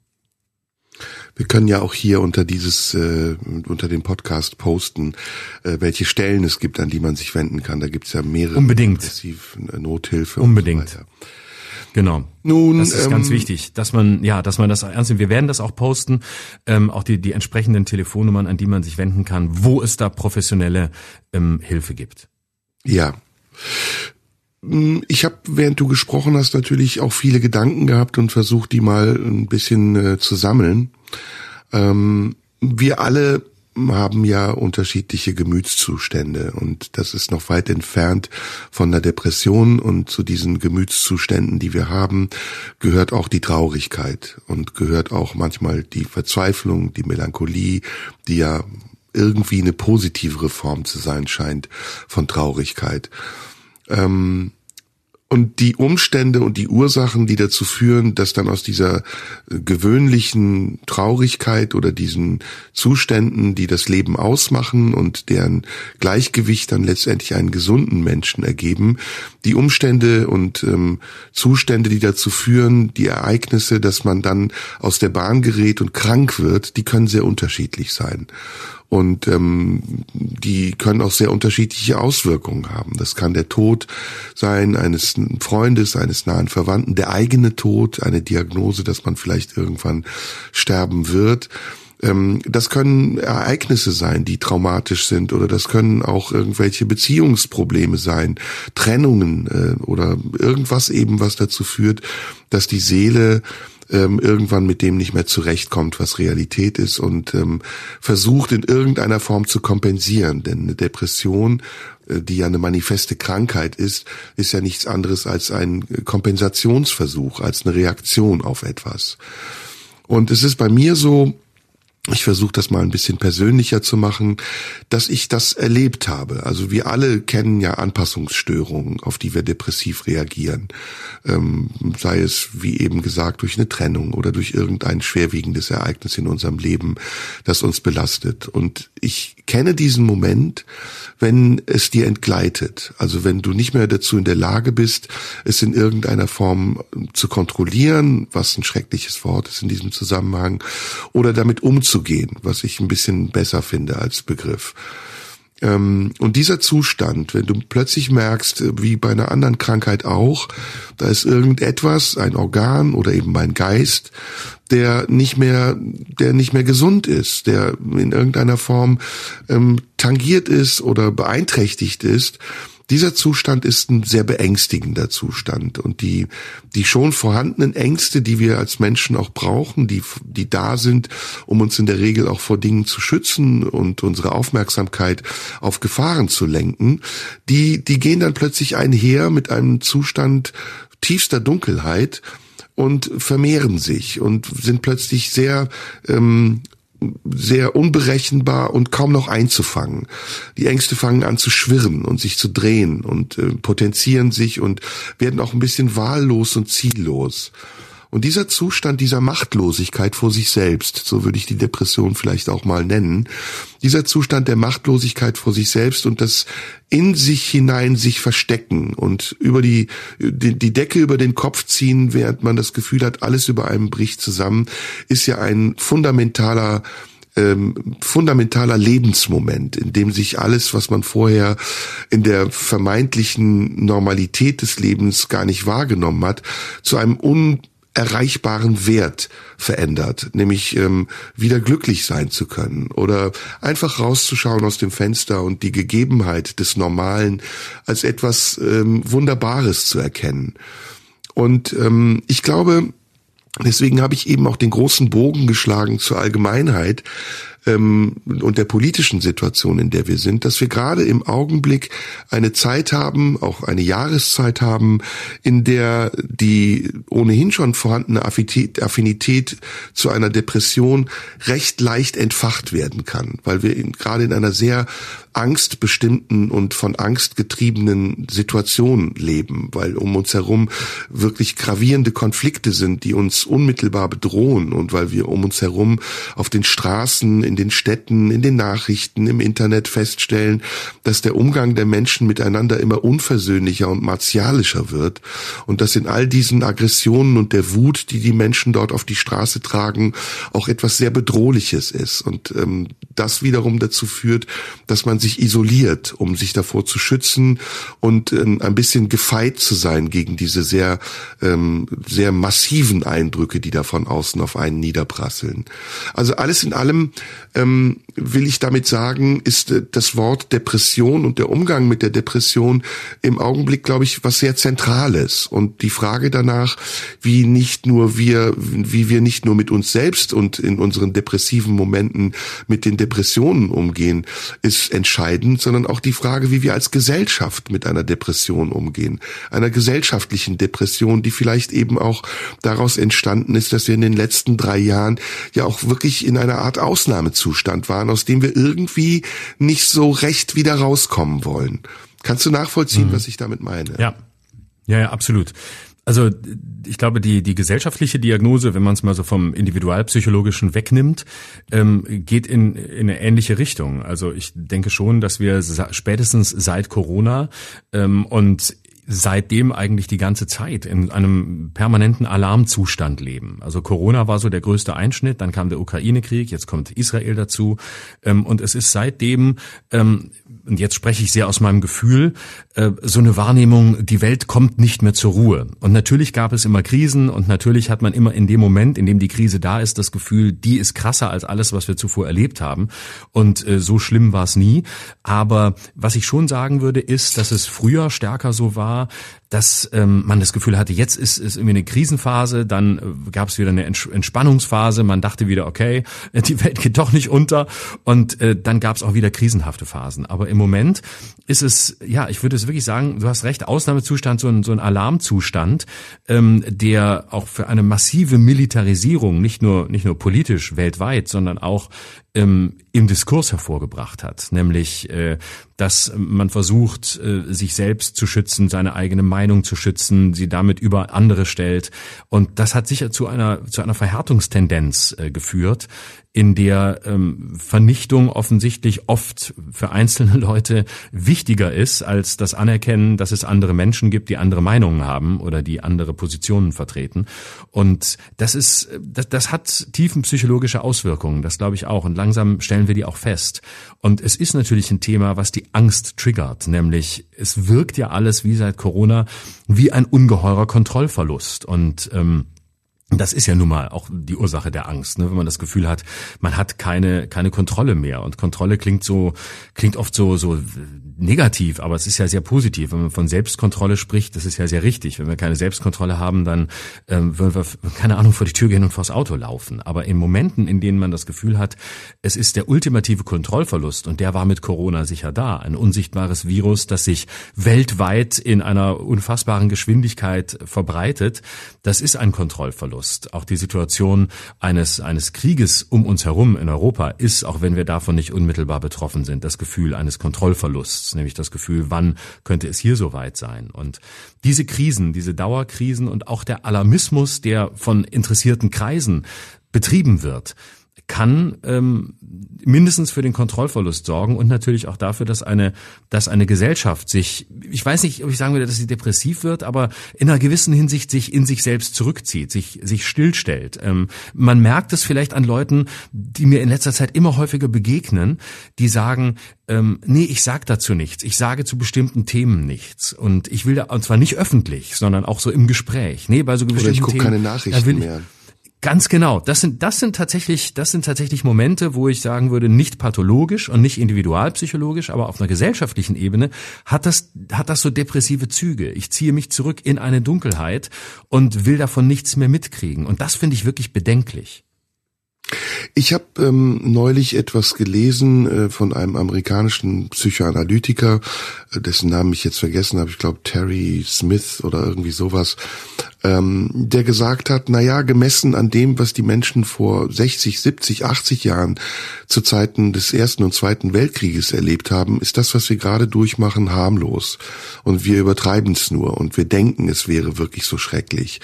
Wir können ja auch hier unter dieses, äh, unter dem Podcast posten, äh, welche Stellen es gibt, an die man sich wenden kann. Da gibt's ja mehrere. Unbedingt. Äh, Nothilfe. Unbedingt. So Genau. Nun, das ist ähm, ganz wichtig, dass man ja, dass man das ernst nimmt. Wir werden das auch posten, ähm, auch die die entsprechenden Telefonnummern, an die man sich wenden kann, wo es da professionelle ähm, Hilfe gibt. Ja. Hm, ich habe, während du gesprochen hast, natürlich auch viele Gedanken gehabt und versucht, die mal ein bisschen äh, zu sammeln. Ähm, wir alle haben ja unterschiedliche Gemütszustände und das ist noch weit entfernt von der Depression und zu diesen Gemütszuständen, die wir haben, gehört auch die Traurigkeit und gehört auch manchmal die Verzweiflung, die Melancholie, die ja irgendwie eine positivere Form zu sein scheint von Traurigkeit. Ähm, und die Umstände und die Ursachen, die dazu führen, dass dann aus dieser äh, gewöhnlichen Traurigkeit oder diesen Zuständen, die das Leben ausmachen und deren Gleichgewicht dann letztendlich einen gesunden Menschen ergeben, die Umstände und ähm, Zustände, die dazu führen, die Ereignisse, dass man dann aus der Bahn gerät und krank wird, die können sehr unterschiedlich sein. Und ähm, die können auch sehr unterschiedliche Auswirkungen haben. Das kann der Tod sein eines Freundes, eines nahen Verwandten, der eigene Tod, eine Diagnose, dass man vielleicht irgendwann sterben wird. Ähm, das können Ereignisse sein, die traumatisch sind oder das können auch irgendwelche Beziehungsprobleme sein, Trennungen äh, oder irgendwas eben, was dazu führt, dass die Seele ähm, irgendwann mit dem nicht mehr zurechtkommt, was Realität ist und ähm, versucht in irgendeiner Form zu kompensieren. Denn eine Depression, äh, die ja eine manifeste Krankheit ist, ist ja nichts anderes als ein Kompensationsversuch, als eine Reaktion auf etwas. Und es ist bei mir so, ich versuche das mal ein bisschen persönlicher zu machen, dass ich das erlebt habe. Also wir alle kennen ja Anpassungsstörungen, auf die wir depressiv reagieren. Ähm, sei es, wie eben gesagt, durch eine Trennung oder durch irgendein schwerwiegendes Ereignis in unserem Leben, das uns belastet. Und ich kenne diesen Moment, wenn es dir entgleitet. Also wenn du nicht mehr dazu in der Lage bist, es in irgendeiner Form zu kontrollieren, was ein schreckliches Wort ist in diesem Zusammenhang, oder damit umzugehen umzugehen, was ich ein bisschen besser finde als Begriff. Ähm, und dieser Zustand, wenn du plötzlich merkst, wie bei einer anderen Krankheit auch, da ist irgendetwas, ein Organ oder eben mein Geist, der nicht mehr, der nicht mehr gesund ist, der in irgendeiner Form ähm, tangiert ist oder beeinträchtigt ist, dieser Zustand ist ein sehr beängstigender Zustand. Und die, die schon vorhandenen Ängste, die wir als Menschen auch brauchen, die, die da sind, um uns in der Regel auch vor Dingen zu schützen und unsere Aufmerksamkeit auf Gefahren zu lenken, die, die gehen dann plötzlich einher mit einem Zustand tiefster Dunkelheit, und vermehren sich und sind plötzlich sehr ähm, sehr unberechenbar und kaum noch einzufangen. Die Ängste fangen an zu schwirren und sich zu drehen und äh, potenzieren sich und werden auch ein bisschen wahllos und ziellos. Und dieser Zustand dieser Machtlosigkeit vor sich selbst, so würde ich die Depression vielleicht auch mal nennen, dieser Zustand der Machtlosigkeit vor sich selbst und das in sich hinein sich verstecken und über die, die, die Decke über den Kopf ziehen, während man das Gefühl hat, alles über einem bricht zusammen, ist ja ein fundamentaler ähm, fundamentaler Lebensmoment, in dem sich alles, was man vorher in der vermeintlichen Normalität des Lebens gar nicht wahrgenommen hat, zu einem un erreichbaren Wert verändert, nämlich ähm, wieder glücklich sein zu können oder einfach rauszuschauen aus dem Fenster und die Gegebenheit des Normalen als etwas ähm, Wunderbares zu erkennen. Und ähm, ich glaube, deswegen habe ich eben auch den großen Bogen geschlagen zur Allgemeinheit, ähm, und der politischen Situation, in der wir sind, dass wir gerade im Augenblick eine Zeit haben, auch eine Jahreszeit haben, in der die ohnehin schon vorhandene Affinität, Affinität zu einer Depression recht leicht entfacht werden kann, weil wir in, gerade in einer sehr angstbestimmten und von Angst getriebenen Situation leben, weil um uns herum wirklich gravierende Konflikte sind, die uns unmittelbar bedrohen und weil wir um uns herum auf den Straßen, in den Städten, in den Nachrichten, im Internet feststellen, dass der Umgang der Menschen miteinander immer unversöhnlicher und martialischer wird und dass in all diesen Aggressionen und der Wut, die die Menschen dort auf die Straße tragen, auch etwas sehr Bedrohliches ist und ähm, das wiederum dazu führt, dass man sich isoliert, um sich davor zu schützen und äh, ein bisschen gefeit zu sein gegen diese sehr ähm, sehr massiven Eindrücke, die da von außen auf einen niederprasseln. Also alles in allem ähm, will ich damit sagen, ist äh, das Wort Depression und der Umgang mit der Depression im Augenblick, glaube ich, was sehr Zentrales. Und die Frage danach, wie nicht nur wir, wie wir nicht nur mit uns selbst und in unseren depressiven Momenten mit den Depressionen umgehen, ist entscheidend, sondern auch die Frage, wie wir als Gesellschaft mit einer Depression umgehen. Einer gesellschaftlichen Depression, die vielleicht eben auch daraus entstanden ist, dass wir in den letzten drei Jahren ja auch wirklich in einer Art Ausnahmezustand waren, aus dem wir irgendwie nicht so recht wieder rauskommen wollen. Kannst du nachvollziehen, mhm. was ich damit meine? Ja. Ja, ja, absolut. Also ich glaube, die, die gesellschaftliche Diagnose, wenn man es mal so vom individualpsychologischen wegnimmt, ähm, geht in, in eine ähnliche Richtung. Also ich denke schon, dass wir spätestens seit Corona ähm, und seitdem eigentlich die ganze Zeit in einem permanenten Alarmzustand leben. Also Corona war so der größte Einschnitt, dann kam der Ukraine-Krieg, jetzt kommt Israel dazu ähm, und es ist seitdem ähm, und jetzt spreche ich sehr aus meinem Gefühl, so eine Wahrnehmung, die Welt kommt nicht mehr zur Ruhe. Und natürlich gab es immer Krisen und natürlich hat man immer in dem Moment, in dem die Krise da ist, das Gefühl, die ist krasser als alles, was wir zuvor erlebt haben. Und äh, so schlimm war es nie. Aber was ich schon sagen würde, ist, dass es früher stärker so war, dass ähm, man das Gefühl hatte, jetzt ist, ist irgendwie eine Krisenphase, dann äh, gab es wieder eine Entspannungsphase, man dachte wieder, okay, <laughs> die Welt geht doch nicht unter und äh, dann gab es auch wieder krisenhafte Phasen. Aber im Moment ist es, ja, ich würde es wirklich sagen, du hast recht, Ausnahmezustand, so ein, so ein Alarmzustand, ähm, der auch für eine massive Militarisierung, nicht nur, nicht nur politisch weltweit, sondern auch ähm, im Diskurs hervorgebracht hat, nämlich äh, dass man versucht, äh, sich selbst zu schützen, seine eigene Meinung zu schützen, sie damit über andere stellt. Und das hat sicher zu einer zu einer Verhärtungstendenz äh, geführt, in der ähm, Vernichtung offensichtlich oft für einzelne <laughs> Leute wichtiger ist als das Anerkennen, dass es andere Menschen gibt, die andere Meinungen haben oder die andere Positionen vertreten. Und das ist, das, das hat tiefenpsychologische Auswirkungen, das glaube ich auch. Und langsam stellen wir die auch fest. Und es ist natürlich ein Thema, was die Angst triggert, nämlich es wirkt ja alles wie seit Corona wie ein ungeheurer Kontrollverlust. Und ähm, das ist ja nun mal auch die Ursache der Angst, ne? wenn man das Gefühl hat, man hat keine keine Kontrolle mehr und Kontrolle klingt so klingt oft so so negativ, aber es ist ja sehr positiv. Wenn man von Selbstkontrolle spricht, das ist ja sehr richtig. Wenn wir keine Selbstkontrolle haben, dann ähm, würden wir keine Ahnung vor die Tür gehen und vors Auto laufen. Aber in Momenten, in denen man das Gefühl hat, es ist der ultimative Kontrollverlust und der war mit Corona sicher da, ein unsichtbares Virus, das sich weltweit in einer unfassbaren Geschwindigkeit verbreitet, das ist ein Kontrollverlust. Verlust. Auch die Situation eines, eines Krieges um uns herum in Europa ist, auch wenn wir davon nicht unmittelbar betroffen sind, das Gefühl eines Kontrollverlusts, nämlich das Gefühl, wann könnte es hier so weit sein? Und diese Krisen, diese Dauerkrisen und auch der Alarmismus, der von interessierten Kreisen betrieben wird, kann ähm, mindestens für den Kontrollverlust sorgen und natürlich auch dafür, dass eine, dass eine Gesellschaft sich, ich weiß nicht, ob ich sagen würde, dass sie depressiv wird, aber in einer gewissen Hinsicht sich in sich selbst zurückzieht, sich, sich stillstellt. Ähm, man merkt es vielleicht an Leuten, die mir in letzter Zeit immer häufiger begegnen, die sagen, ähm, nee, ich sag dazu nichts. Ich sage zu bestimmten Themen nichts. Und ich will da, und zwar nicht öffentlich, sondern auch so im Gespräch. Nee, bei so bestimmten Oder ich gucke keine Nachrichten mehr. Ganz genau. Das sind, das sind tatsächlich, das sind tatsächlich Momente, wo ich sagen würde, nicht pathologisch und nicht individualpsychologisch, aber auf einer gesellschaftlichen Ebene hat das, hat das so depressive Züge. Ich ziehe mich zurück in eine Dunkelheit und will davon nichts mehr mitkriegen. Und das finde ich wirklich bedenklich. Ich habe ähm, neulich etwas gelesen äh, von einem amerikanischen Psychoanalytiker, äh, dessen Namen ich jetzt vergessen habe, ich glaube Terry Smith oder irgendwie sowas, ähm, der gesagt hat, na ja, gemessen an dem, was die Menschen vor 60, 70, 80 Jahren zu Zeiten des Ersten und Zweiten Weltkrieges erlebt haben, ist das, was wir gerade durchmachen, harmlos. Und wir übertreiben es nur und wir denken, es wäre wirklich so schrecklich.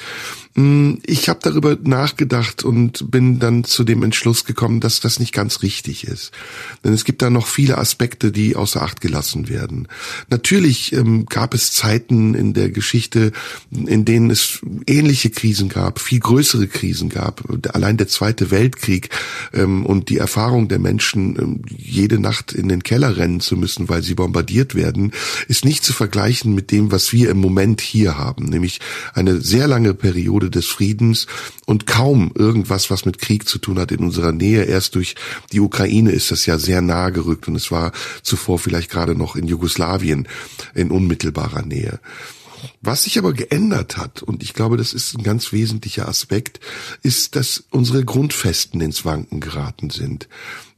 Mm, ich habe darüber nachgedacht und bin dann zu dem Entschluss gekommen, dass das nicht ganz richtig ist. Denn es gibt da noch viele Aspekte, die außer Acht gelassen werden. Natürlich ähm, gab es Zeiten in der Geschichte, in denen es ähnliche Krisen gab, viel größere Krisen gab. Allein der Zweite Weltkrieg ähm, und die Erfahrung der Menschen, ähm, jede Nacht in den Keller rennen zu müssen, weil sie bombardiert werden, ist nicht zu vergleichen mit dem, was wir im Moment hier haben, nämlich eine sehr lange Periode des Friedens und kaum irgendwas, was mit Krieg zu tun hat in unserer Nähe. Erst durch die Ukraine ist das ja sehr nahe gerückt und es war zuvor vielleicht gerade noch in Jugoslawien in unmittelbarer Nähe. Was sich aber geändert hat, und ich glaube, das ist ein ganz wesentlicher Aspekt, ist, dass unsere Grundfesten ins Wanken geraten sind.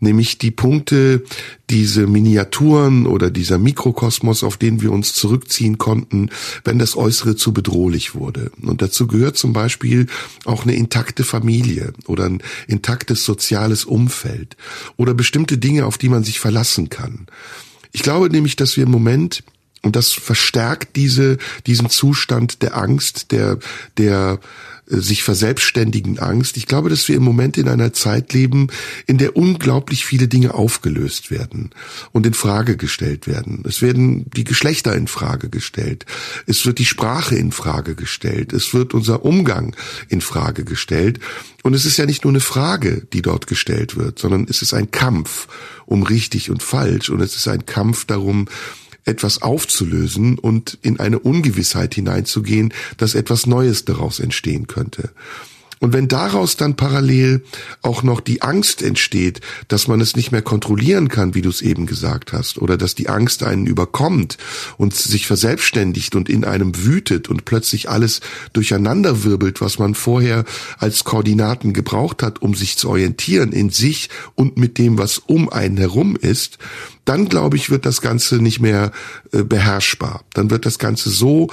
Nämlich die Punkte, diese Miniaturen oder dieser Mikrokosmos, auf den wir uns zurückziehen konnten, wenn das Äußere zu bedrohlich wurde. Und dazu gehört zum Beispiel auch eine intakte Familie oder ein intaktes soziales Umfeld oder bestimmte Dinge, auf die man sich verlassen kann. Ich glaube nämlich, dass wir im Moment und das verstärkt diese, diesen Zustand der Angst, der, der äh, sich verselbstständigen Angst. Ich glaube, dass wir im Moment in einer Zeit leben, in der unglaublich viele Dinge aufgelöst werden und in Frage gestellt werden. Es werden die Geschlechter in Frage gestellt. Es wird die Sprache in Frage gestellt. Es wird unser Umgang in Frage gestellt. Und es ist ja nicht nur eine Frage, die dort gestellt wird, sondern es ist ein Kampf um richtig und falsch und es ist ein Kampf darum, etwas aufzulösen und in eine Ungewissheit hineinzugehen, dass etwas Neues daraus entstehen könnte. Und wenn daraus dann parallel auch noch die Angst entsteht, dass man es nicht mehr kontrollieren kann, wie du es eben gesagt hast, oder dass die Angst einen überkommt und sich verselbstständigt und in einem wütet und plötzlich alles durcheinanderwirbelt, was man vorher als Koordinaten gebraucht hat, um sich zu orientieren in sich und mit dem, was um einen herum ist, dann glaube ich, wird das Ganze nicht mehr äh, beherrschbar. Dann wird das Ganze so,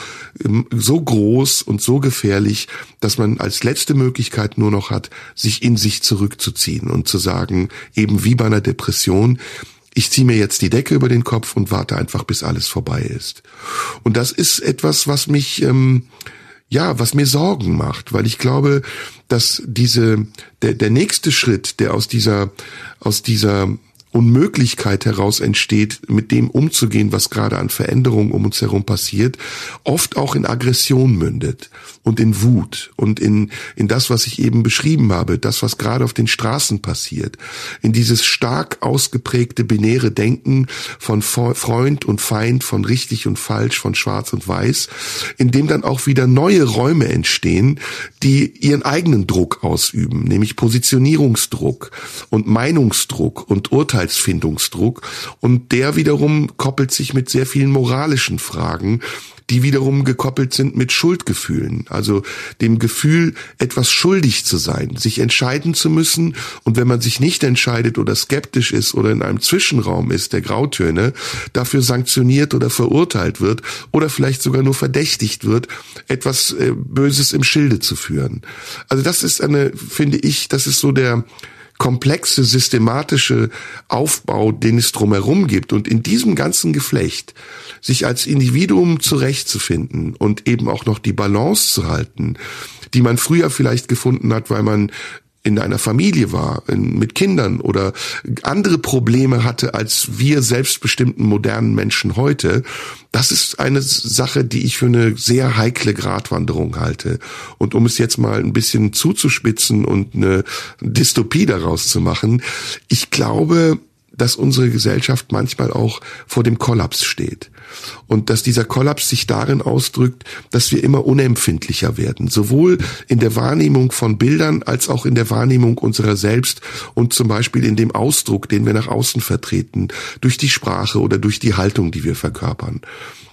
ähm, so groß und so gefährlich, dass man als letzte Möglichkeit nur noch hat, sich in sich zurückzuziehen und zu sagen, eben wie bei einer Depression, ich ziehe mir jetzt die Decke über den Kopf und warte einfach, bis alles vorbei ist. Und das ist etwas, was mich, ähm, ja, was mir Sorgen macht, weil ich glaube, dass diese, der, der nächste Schritt, der aus dieser, aus dieser Unmöglichkeit heraus entsteht, mit dem umzugehen, was gerade an Veränderungen um uns herum passiert, oft auch in Aggression mündet und in Wut und in, in das, was ich eben beschrieben habe, das, was gerade auf den Straßen passiert, in dieses stark ausgeprägte binäre Denken von Freund und Feind, von richtig und falsch, von schwarz und weiß, in dem dann auch wieder neue Räume entstehen, die ihren eigenen Druck ausüben, nämlich Positionierungsdruck und Meinungsdruck und Urteil Urteilsfindungsdruck und der wiederum koppelt sich mit sehr vielen moralischen Fragen, die wiederum gekoppelt sind mit Schuldgefühlen, also dem Gefühl, etwas schuldig zu sein, sich entscheiden zu müssen. Und wenn man sich nicht entscheidet oder skeptisch ist oder in einem Zwischenraum ist, der Grautöne, dafür sanktioniert oder verurteilt wird oder vielleicht sogar nur verdächtigt wird, etwas äh, Böses im Schilde zu führen. Also das ist eine, finde ich, das ist so der, komplexe, systematische Aufbau, den es drumherum gibt. Und in diesem ganzen Geflecht sich als Individuum zurechtzufinden und eben auch noch die Balance zu halten, die man früher vielleicht gefunden hat, weil man in einer Familie war, in, mit Kindern oder andere Probleme hatte als wir selbstbestimmten modernen Menschen heute, das ist eine Sache, die ich für eine sehr heikle Gratwanderung halte. Und um es jetzt mal ein bisschen zuzuspitzen und eine Dystopie daraus zu machen, ich glaube, dass unsere Gesellschaft manchmal auch vor dem Kollaps steht. Und dass dieser Kollaps sich darin ausdrückt, dass wir immer unempfindlicher werden, sowohl in der Wahrnehmung von Bildern als auch in der Wahrnehmung unserer selbst und zum Beispiel in dem Ausdruck, den wir nach außen vertreten, durch die Sprache oder durch die Haltung, die wir verkörpern.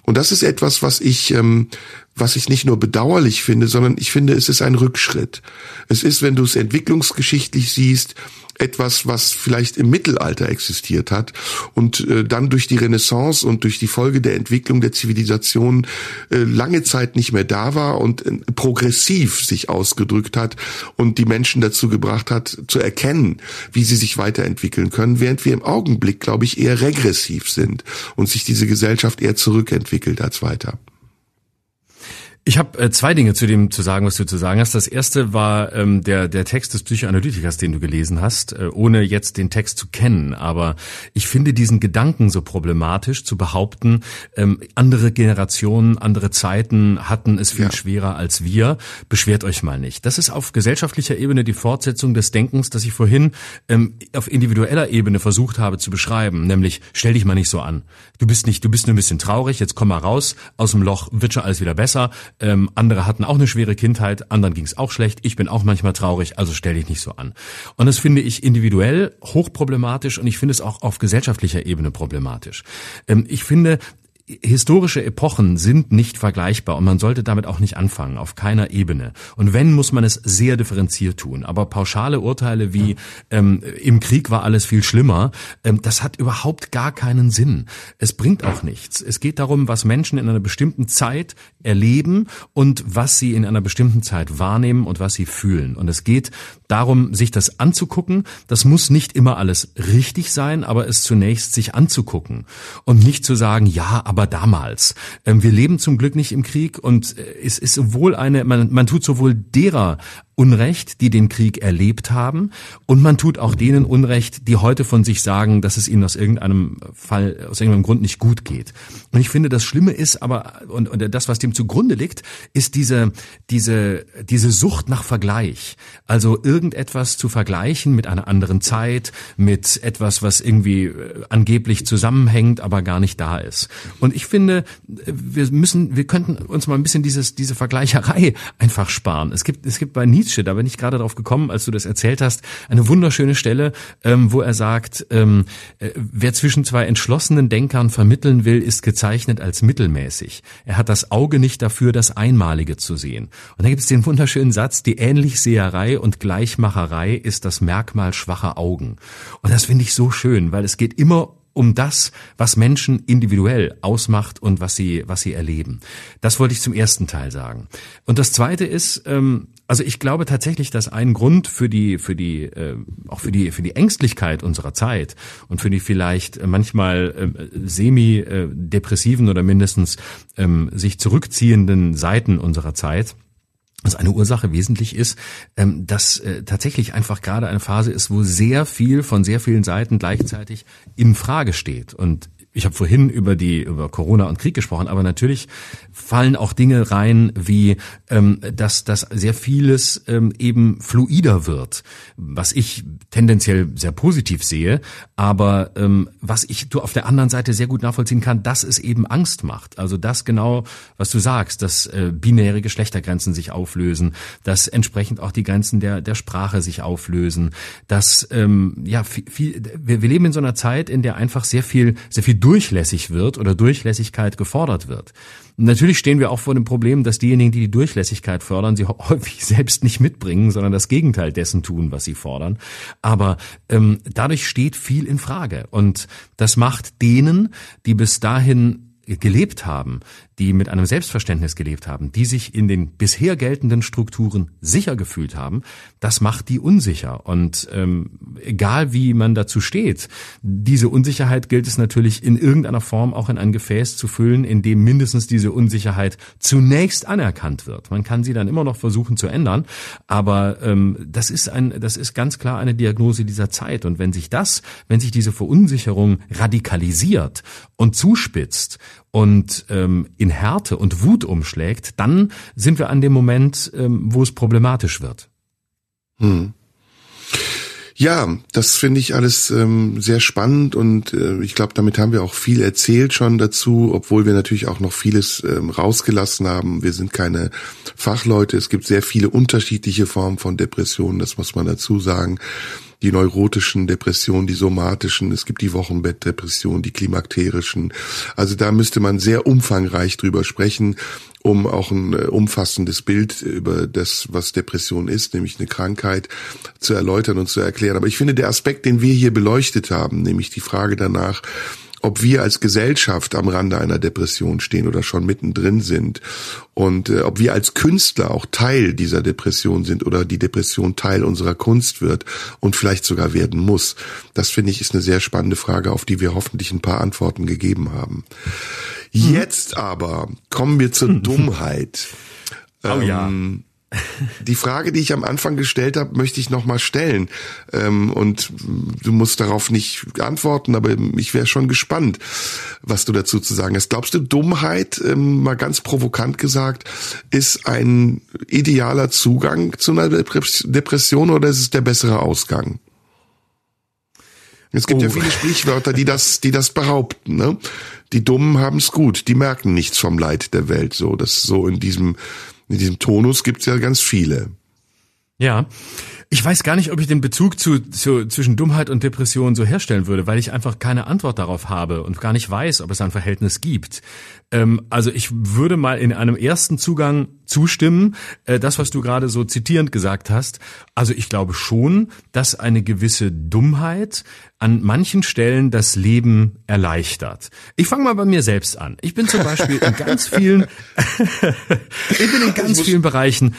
Und das ist etwas, was ich, ähm, was ich nicht nur bedauerlich finde, sondern ich finde, es ist ein Rückschritt. Es ist, wenn du es entwicklungsgeschichtlich siehst, etwas, was vielleicht im Mittelalter existiert hat und äh, dann durch die Renaissance und durch die Folge der Entwicklung der Zivilisation äh, lange Zeit nicht mehr da war und äh, progressiv sich ausgedrückt hat und die Menschen dazu gebracht hat, zu erkennen, wie sie sich weiterentwickeln können, während wir im Augenblick, glaube ich, eher regressiv sind und sich diese Gesellschaft eher zurückentwickelt als weiter. Ich habe äh, zwei Dinge zu dem zu sagen, was du zu sagen hast. Das erste war ähm, der der Text des Psychoanalytikers, den du gelesen hast, äh, ohne jetzt den Text zu kennen. Aber ich finde diesen Gedanken so problematisch, zu behaupten, ähm, andere Generationen, andere Zeiten hatten es viel ja. schwerer als wir. Beschwert euch mal nicht. Das ist auf gesellschaftlicher Ebene die Fortsetzung des Denkens, das ich vorhin ähm, auf individueller Ebene versucht habe zu beschreiben. Nämlich stell dich mal nicht so an. Du bist nicht, du bist nur ein bisschen traurig. Jetzt komm mal raus aus dem Loch, wird schon alles wieder besser ähm, andere hatten auch eine schwere Kindheit, anderen ging es auch schlecht. Ich bin auch manchmal traurig, also stell dich nicht so an. Und das finde ich individuell hochproblematisch und ich finde es auch auf gesellschaftlicher Ebene problematisch. Ähm, ich finde, historische Epochen sind nicht vergleichbar und man sollte damit auch nicht anfangen, auf keiner Ebene. Und wenn, muss man es sehr differenziert tun. Aber pauschale Urteile wie ähm, im Krieg war alles viel schlimmer, ähm, das hat überhaupt gar keinen Sinn. Es bringt auch nichts. Es geht darum, was Menschen in einer bestimmten Zeit erleben und was sie in einer bestimmten Zeit wahrnehmen und was sie fühlen. Und es geht darum, sich das anzugucken. Das muss nicht immer alles richtig sein, aber es zunächst sich anzugucken und nicht zu sagen, ja, aber aber damals. Ähm, wir leben zum Glück nicht im Krieg und äh, es ist sowohl eine, man, man tut sowohl derer Unrecht, die den Krieg erlebt haben, und man tut auch denen Unrecht, die heute von sich sagen, dass es ihnen aus irgendeinem Fall, aus irgendeinem Grund nicht gut geht. Und ich finde, das Schlimme ist aber, und, und das, was dem zugrunde liegt, ist diese, diese, diese Sucht nach Vergleich. Also irgendetwas zu vergleichen mit einer anderen Zeit, mit etwas, was irgendwie äh, angeblich zusammenhängt, aber gar nicht da ist. Und ich finde, wir müssen, wir könnten uns mal ein bisschen dieses, diese Vergleicherei <laughs> einfach sparen. Es gibt, es gibt bei Nietzsche, da bin ich gerade drauf gekommen, als du das erzählt hast, eine wunderschöne Stelle, ähm, wo er sagt, ähm, äh, wer zwischen zwei entschlossenen Denkern vermitteln will, ist gezeichnet als mittelmäßig. Er hat das Auge nicht dafür, das Einmalige zu sehen. Und da gibt es den wunderschönen Satz, die Ähnlichseherei und Gleichmacherei ist das Merkmal schwacher Augen. Und das finde ich so schön, weil es geht immer um das, was Menschen individuell ausmacht und was sie, was sie erleben. Das wollte ich zum ersten Teil sagen. Und das zweite ist, ähm, also ich glaube tatsächlich, dass ein Grund für die, für die, äh, auch für die, für die Ängstlichkeit unserer Zeit und für die vielleicht manchmal äh, semi-depressiven oder mindestens ähm, sich zurückziehenden Seiten unserer Zeit dass eine Ursache wesentlich ist, ähm, dass äh, tatsächlich einfach gerade eine Phase ist, wo sehr viel von sehr vielen Seiten gleichzeitig in Frage steht. Und ich habe vorhin über die über Corona und Krieg gesprochen, aber natürlich fallen auch Dinge rein, wie ähm, dass dass sehr vieles ähm, eben fluider wird, was ich tendenziell sehr positiv sehe, aber ähm, was ich du auf der anderen Seite sehr gut nachvollziehen kann, dass es eben Angst macht. Also das genau, was du sagst, dass äh, binäre Geschlechtergrenzen sich auflösen, dass entsprechend auch die Grenzen der der Sprache sich auflösen, dass ähm, ja viel, viel wir, wir leben in so einer Zeit, in der einfach sehr viel sehr viel durchlässig wird oder Durchlässigkeit gefordert wird. Natürlich stehen wir auch vor dem Problem, dass diejenigen, die die Durchlässigkeit fördern, sie <laughs> häufig selbst nicht mitbringen, sondern das Gegenteil dessen tun, was sie fordern. Aber ähm, dadurch steht viel in Frage. Und das macht denen, die bis dahin gelebt haben, die mit einem Selbstverständnis gelebt haben, die sich in den bisher geltenden Strukturen sicher gefühlt haben, das macht die unsicher. Und ähm, egal wie man dazu steht, diese Unsicherheit gilt es natürlich in irgendeiner Form auch in ein Gefäß zu füllen, in dem mindestens diese Unsicherheit zunächst anerkannt wird. Man kann sie dann immer noch versuchen zu ändern, aber ähm, das ist ein, das ist ganz klar eine Diagnose dieser Zeit. Und wenn sich das, wenn sich diese Verunsicherung radikalisiert und zuspitzt und ähm, in Härte und Wut umschlägt, dann sind wir an dem Moment, ähm, wo es problematisch wird. Hm. Ja, das finde ich alles ähm, sehr spannend und äh, ich glaube, damit haben wir auch viel erzählt schon dazu, obwohl wir natürlich auch noch vieles ähm, rausgelassen haben. Wir sind keine Fachleute. Es gibt sehr viele unterschiedliche Formen von Depressionen, das muss man dazu sagen die neurotischen Depressionen, die somatischen, es gibt die Wochenbettdepressionen, die klimakterischen. Also da müsste man sehr umfangreich drüber sprechen, um auch ein äh, umfassendes Bild über das, was Depression ist, nämlich eine Krankheit, zu erläutern und zu erklären. Aber ich finde, der Aspekt, den wir hier beleuchtet haben, nämlich die Frage danach, ob wir als Gesellschaft am Rande einer Depression stehen oder schon mittendrin sind und äh, ob wir als Künstler auch Teil dieser Depression sind oder die Depression Teil unserer Kunst wird und vielleicht sogar werden muss. Das finde ich ist eine sehr spannende Frage, auf die wir hoffentlich ein paar Antworten gegeben haben. Mhm. Jetzt aber kommen wir zur <laughs> Dummheit. Oh ja. Ähm, die Frage, die ich am Anfang gestellt habe, möchte ich nochmal stellen. Ähm, und du musst darauf nicht antworten, aber ich wäre schon gespannt, was du dazu zu sagen hast. Glaubst du, Dummheit, ähm, mal ganz provokant gesagt, ist ein idealer Zugang zu einer Depression oder ist es der bessere Ausgang? Es gibt oh. ja viele Sprichwörter, die das, die das behaupten. Ne? Die Dummen haben es gut, die merken nichts vom Leid der Welt. So, das so in diesem in diesem Tonus gibt's ja ganz viele. Ja. Ich weiß gar nicht, ob ich den Bezug zu, zu, zwischen Dummheit und Depression so herstellen würde, weil ich einfach keine Antwort darauf habe und gar nicht weiß, ob es ein Verhältnis gibt. Ähm, also ich würde mal in einem ersten Zugang zustimmen, äh, das, was du gerade so zitierend gesagt hast. Also ich glaube schon, dass eine gewisse Dummheit an manchen Stellen das Leben erleichtert. Ich fange mal bei mir selbst an. Ich bin zum Beispiel in <laughs> ganz vielen, <laughs> ich bin in ganz vielen Bereichen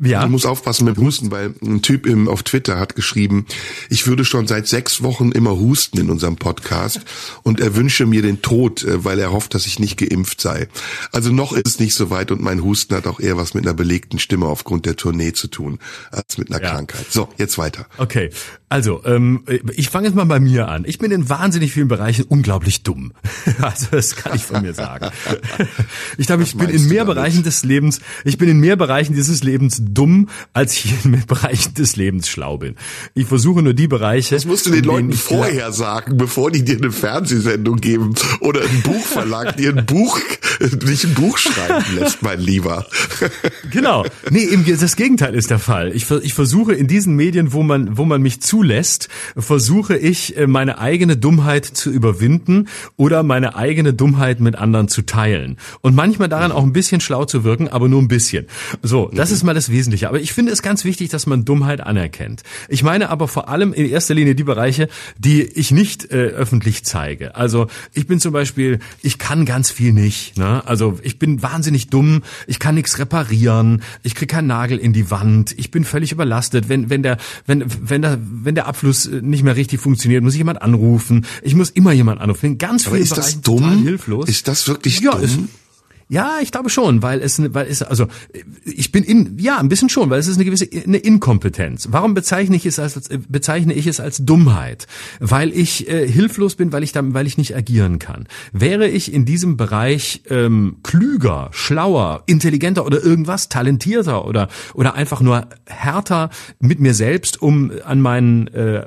Ja. Ich muss aufpassen mit Husten, weil ein Typ im, auf Twitter hat geschrieben, ich würde schon seit sechs Wochen immer husten in unserem Podcast und er wünsche mir den Tod, äh, weil er hofft, dass ich nicht geimpft sei. Also noch ist es nicht so weit und mein Husten hat auch eher was mit einer belegten Stimme aufgrund der Tournee zu tun, als mit einer ja. Krankheit. So, jetzt weiter. Okay, also ähm, ich fange jetzt mal bei mir an. Ich bin in wahnsinnig vielen Bereichen unglaublich dumm. <laughs> Also das kann ich von mir sagen. <laughs> Ich glaube, ich bin in mehr Bereichen des Lebens, ich bin in mehr Bereichen dieses Lebens dumm, als ich in Bereichen des Lebens schlau bin. Ich versuche nur die Bereiche. Das musst du den Leuten vorher sagen, bevor die dir eine Fernsehsendung geben oder ein Buchverlag <laughs> dir ein Buch, nicht ein Buch schreiben lässt, mein Lieber. Genau. Nee, eben das Gegenteil ist der Fall. Ich, ich versuche in diesen Medien, wo man, wo man mich zulässt, versuche ich äh, meine eigene Dummheit zu überwinden oder meine eigene Dummheit mit anderen zu teilen. Und manchmal daran auch ein bisschen schlau zu wirken, aber nur ein bisschen. So, das ist mal das Wesentliche. Aber ich finde es ganz wichtig, dass man Dummheit anerkennt. Ich meine aber vor allem in erster Linie die Bereiche, die ich nicht äh, öffentlich zeige. Also ich bin zum Beispiel, ich kann ganz viel nicht. Ne? Also ich bin wahnsinnig dumm, ich kann nichts reparieren, ich krieg keinen Nagel in die Wand, ich bin völlig überlastet. Wenn, wenn, der, wenn, wenn, der, wenn der Abfluss äh, nicht mehr richtig funktioniert, muss ich jemand anrufen. Ich muss immer jemand anrufen. In ganz vielen Bereichen total hilflos. Ist das wirklich ja, dumm? Ist, ja, ich glaube schon, weil es, weil es, also ich bin in, ja, ein bisschen schon, weil es ist eine gewisse eine Inkompetenz. Warum bezeichne ich es als bezeichne ich es als Dummheit? Weil ich äh, hilflos bin, weil ich dann, weil ich nicht agieren kann. Wäre ich in diesem Bereich ähm, klüger, schlauer, intelligenter oder irgendwas, talentierter oder oder einfach nur härter mit mir selbst, um an meinen äh,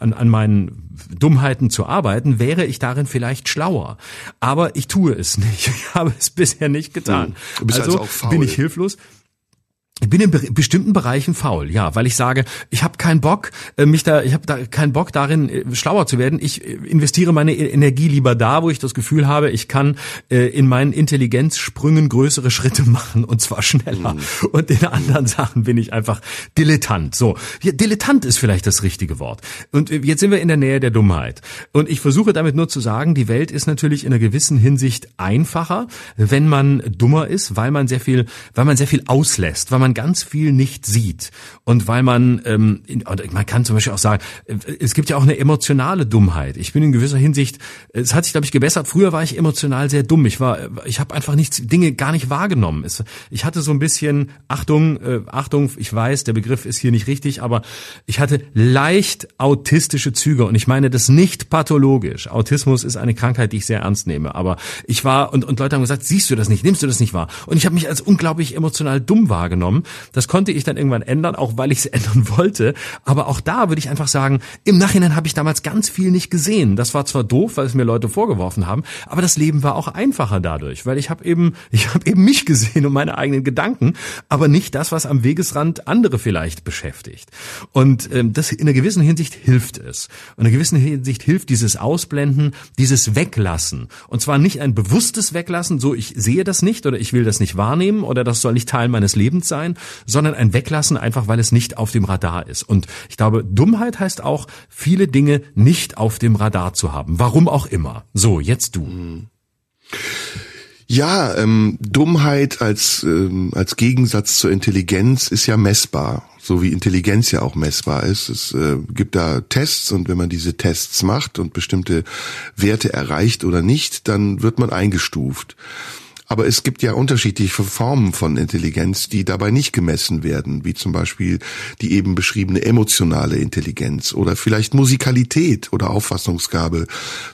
an, an meinen Dummheiten zu arbeiten, wäre ich darin vielleicht schlauer. Aber ich tue es nicht. <laughs> Ich habe es bisher nicht getan. Du bist also, also bin ich hilflos. Ich bin in bestimmten Bereichen faul, ja, weil ich sage, ich habe keinen Bock, äh, mich da, ich habe da keinen Bock darin, äh, schlauer zu werden. Ich äh, investiere meine e-, Energie lieber da, wo ich das Gefühl habe, ich kann in meinen Intelligenzsprüngen größere Schritte <laughs> machen und zwar schneller. Mhm. Und in anderen Sachen bin ich einfach dilettant. So, ja, dilettant ist vielleicht das richtige Wort. Und jetzt sind wir in der Nähe der Dummheit. Und ich versuche damit nur zu sagen, die Welt ist natürlich in einer gewissen Hinsicht einfacher, wenn man dummer ist, weil man sehr viel, weil man sehr viel auslässt, weil man man ganz viel nicht sieht und weil man, ähm, man kann zum Beispiel auch sagen, äh, es gibt ja auch eine emotionale Dummheit. Ich bin in gewisser Hinsicht, es hat sich glaube ich gebessert. Früher war ich emotional sehr dumm. Ich war, ich habe einfach nichts, Dinge gar nicht wahrgenommen. Es, ich hatte so ein bisschen Achtung, äh, Achtung. Ich weiß, der Begriff ist hier nicht richtig, aber ich hatte leicht autistische Züge und ich meine das nicht pathologisch. Autismus ist eine Krankheit, die ich sehr ernst nehme. Aber ich war und und Leute haben gesagt, siehst du das nicht, nimmst du das nicht wahr? Und ich habe mich als unglaublich emotional dumm wahrgenommen genommen. Das konnte ich dann irgendwann ändern, auch weil ich es <laughs> ändern wollte. Aber auch da würde ich einfach sagen, im Nachhinein habe ich damals ganz viel nicht gesehen. Das war zwar doof, weil es mir Leute vorgeworfen haben, aber das Leben war auch einfacher dadurch, weil ich habe eben, <laughs> ich habe eben mich gesehen und meine eigenen Gedanken, aber nicht das, was am Wegesrand andere vielleicht beschäftigt. Und ähm, das in einer gewissen Hinsicht hilft es. In einer gewissen Hinsicht hilft dieses Ausblenden, dieses Weglassen. Und zwar nicht ein bewusstes Weglassen, so ich sehe das nicht oder ich will das nicht wahrnehmen oder das soll nicht Teil meines Lebens sein, sein, sondern ein Weglassen einfach, weil es nicht auf dem Radar ist. Und ich glaube, Dummheit heißt auch, viele Dinge nicht auf dem Radar zu haben. Warum auch immer. So, jetzt du. Ja, ähm, Dummheit als, ähm, als Gegensatz zur Intelligenz ist ja messbar, so wie Intelligenz ja auch messbar ist. Es äh, gibt da Tests und wenn man diese Tests macht und bestimmte Werte erreicht oder nicht, dann wird man eingestuft. Aber es gibt ja unterschiedliche Formen von Intelligenz, die dabei nicht gemessen werden, wie zum Beispiel die eben beschriebene emotionale Intelligenz oder vielleicht Musikalität oder Auffassungsgabe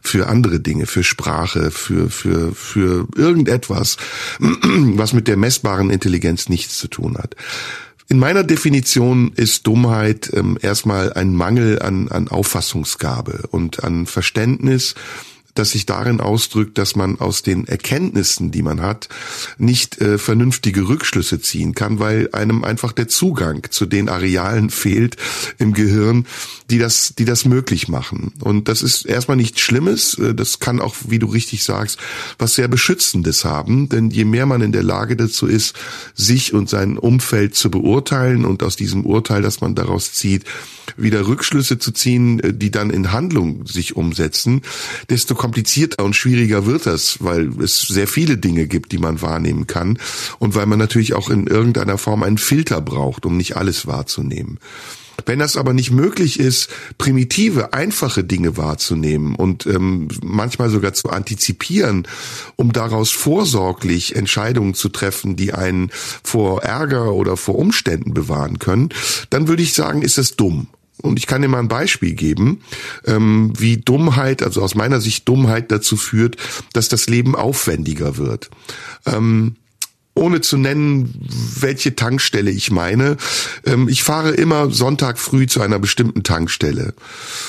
für andere Dinge, für Sprache, für, für, für irgendetwas, <clears throat> was mit der messbaren Intelligenz nichts zu tun hat. In meiner Definition ist Dummheit ähm, erstmal ein Mangel an, an Auffassungsgabe und an Verständnis das sich darin ausdrückt, dass man aus den Erkenntnissen, die man hat, nicht äh, vernünftige Rückschlüsse ziehen kann, weil einem einfach der Zugang zu den Arealen fehlt im Gehirn, die das, die das möglich machen. Und das ist erstmal nichts Schlimmes. Äh, das kann auch, wie du richtig sagst, was sehr Beschützendes haben. Denn je mehr man in der Lage dazu ist, sich und sein Umfeld zu beurteilen und aus diesem Urteil, das man daraus zieht, wieder Rückschlüsse zu ziehen, äh, die dann in Handlung sich umsetzen, desto komplizierter und schwieriger wird das, weil es sehr viele Dinge gibt, die man wahrnehmen kann und weil man natürlich auch in irgendeiner Form einen Filter braucht, um nicht alles wahrzunehmen. Wenn das aber nicht möglich ist, primitive, einfache Dinge wahrzunehmen und ähm, manchmal sogar zu antizipieren, um daraus vorsorglich Entscheidungen zu treffen, die einen vor Ärger oder vor Umständen bewahren können, dann würde ich sagen, ist es dumm. Und ich kann dir mal ein Beispiel geben, ähm, wie Dummheit, also aus meiner Sicht Dummheit dazu führt, dass das Leben aufwendiger wird. Ähm, ohne zu nennen, welche Tankstelle ich meine. Ähm, ich fahre immer Sonntag früh zu einer bestimmten Tankstelle,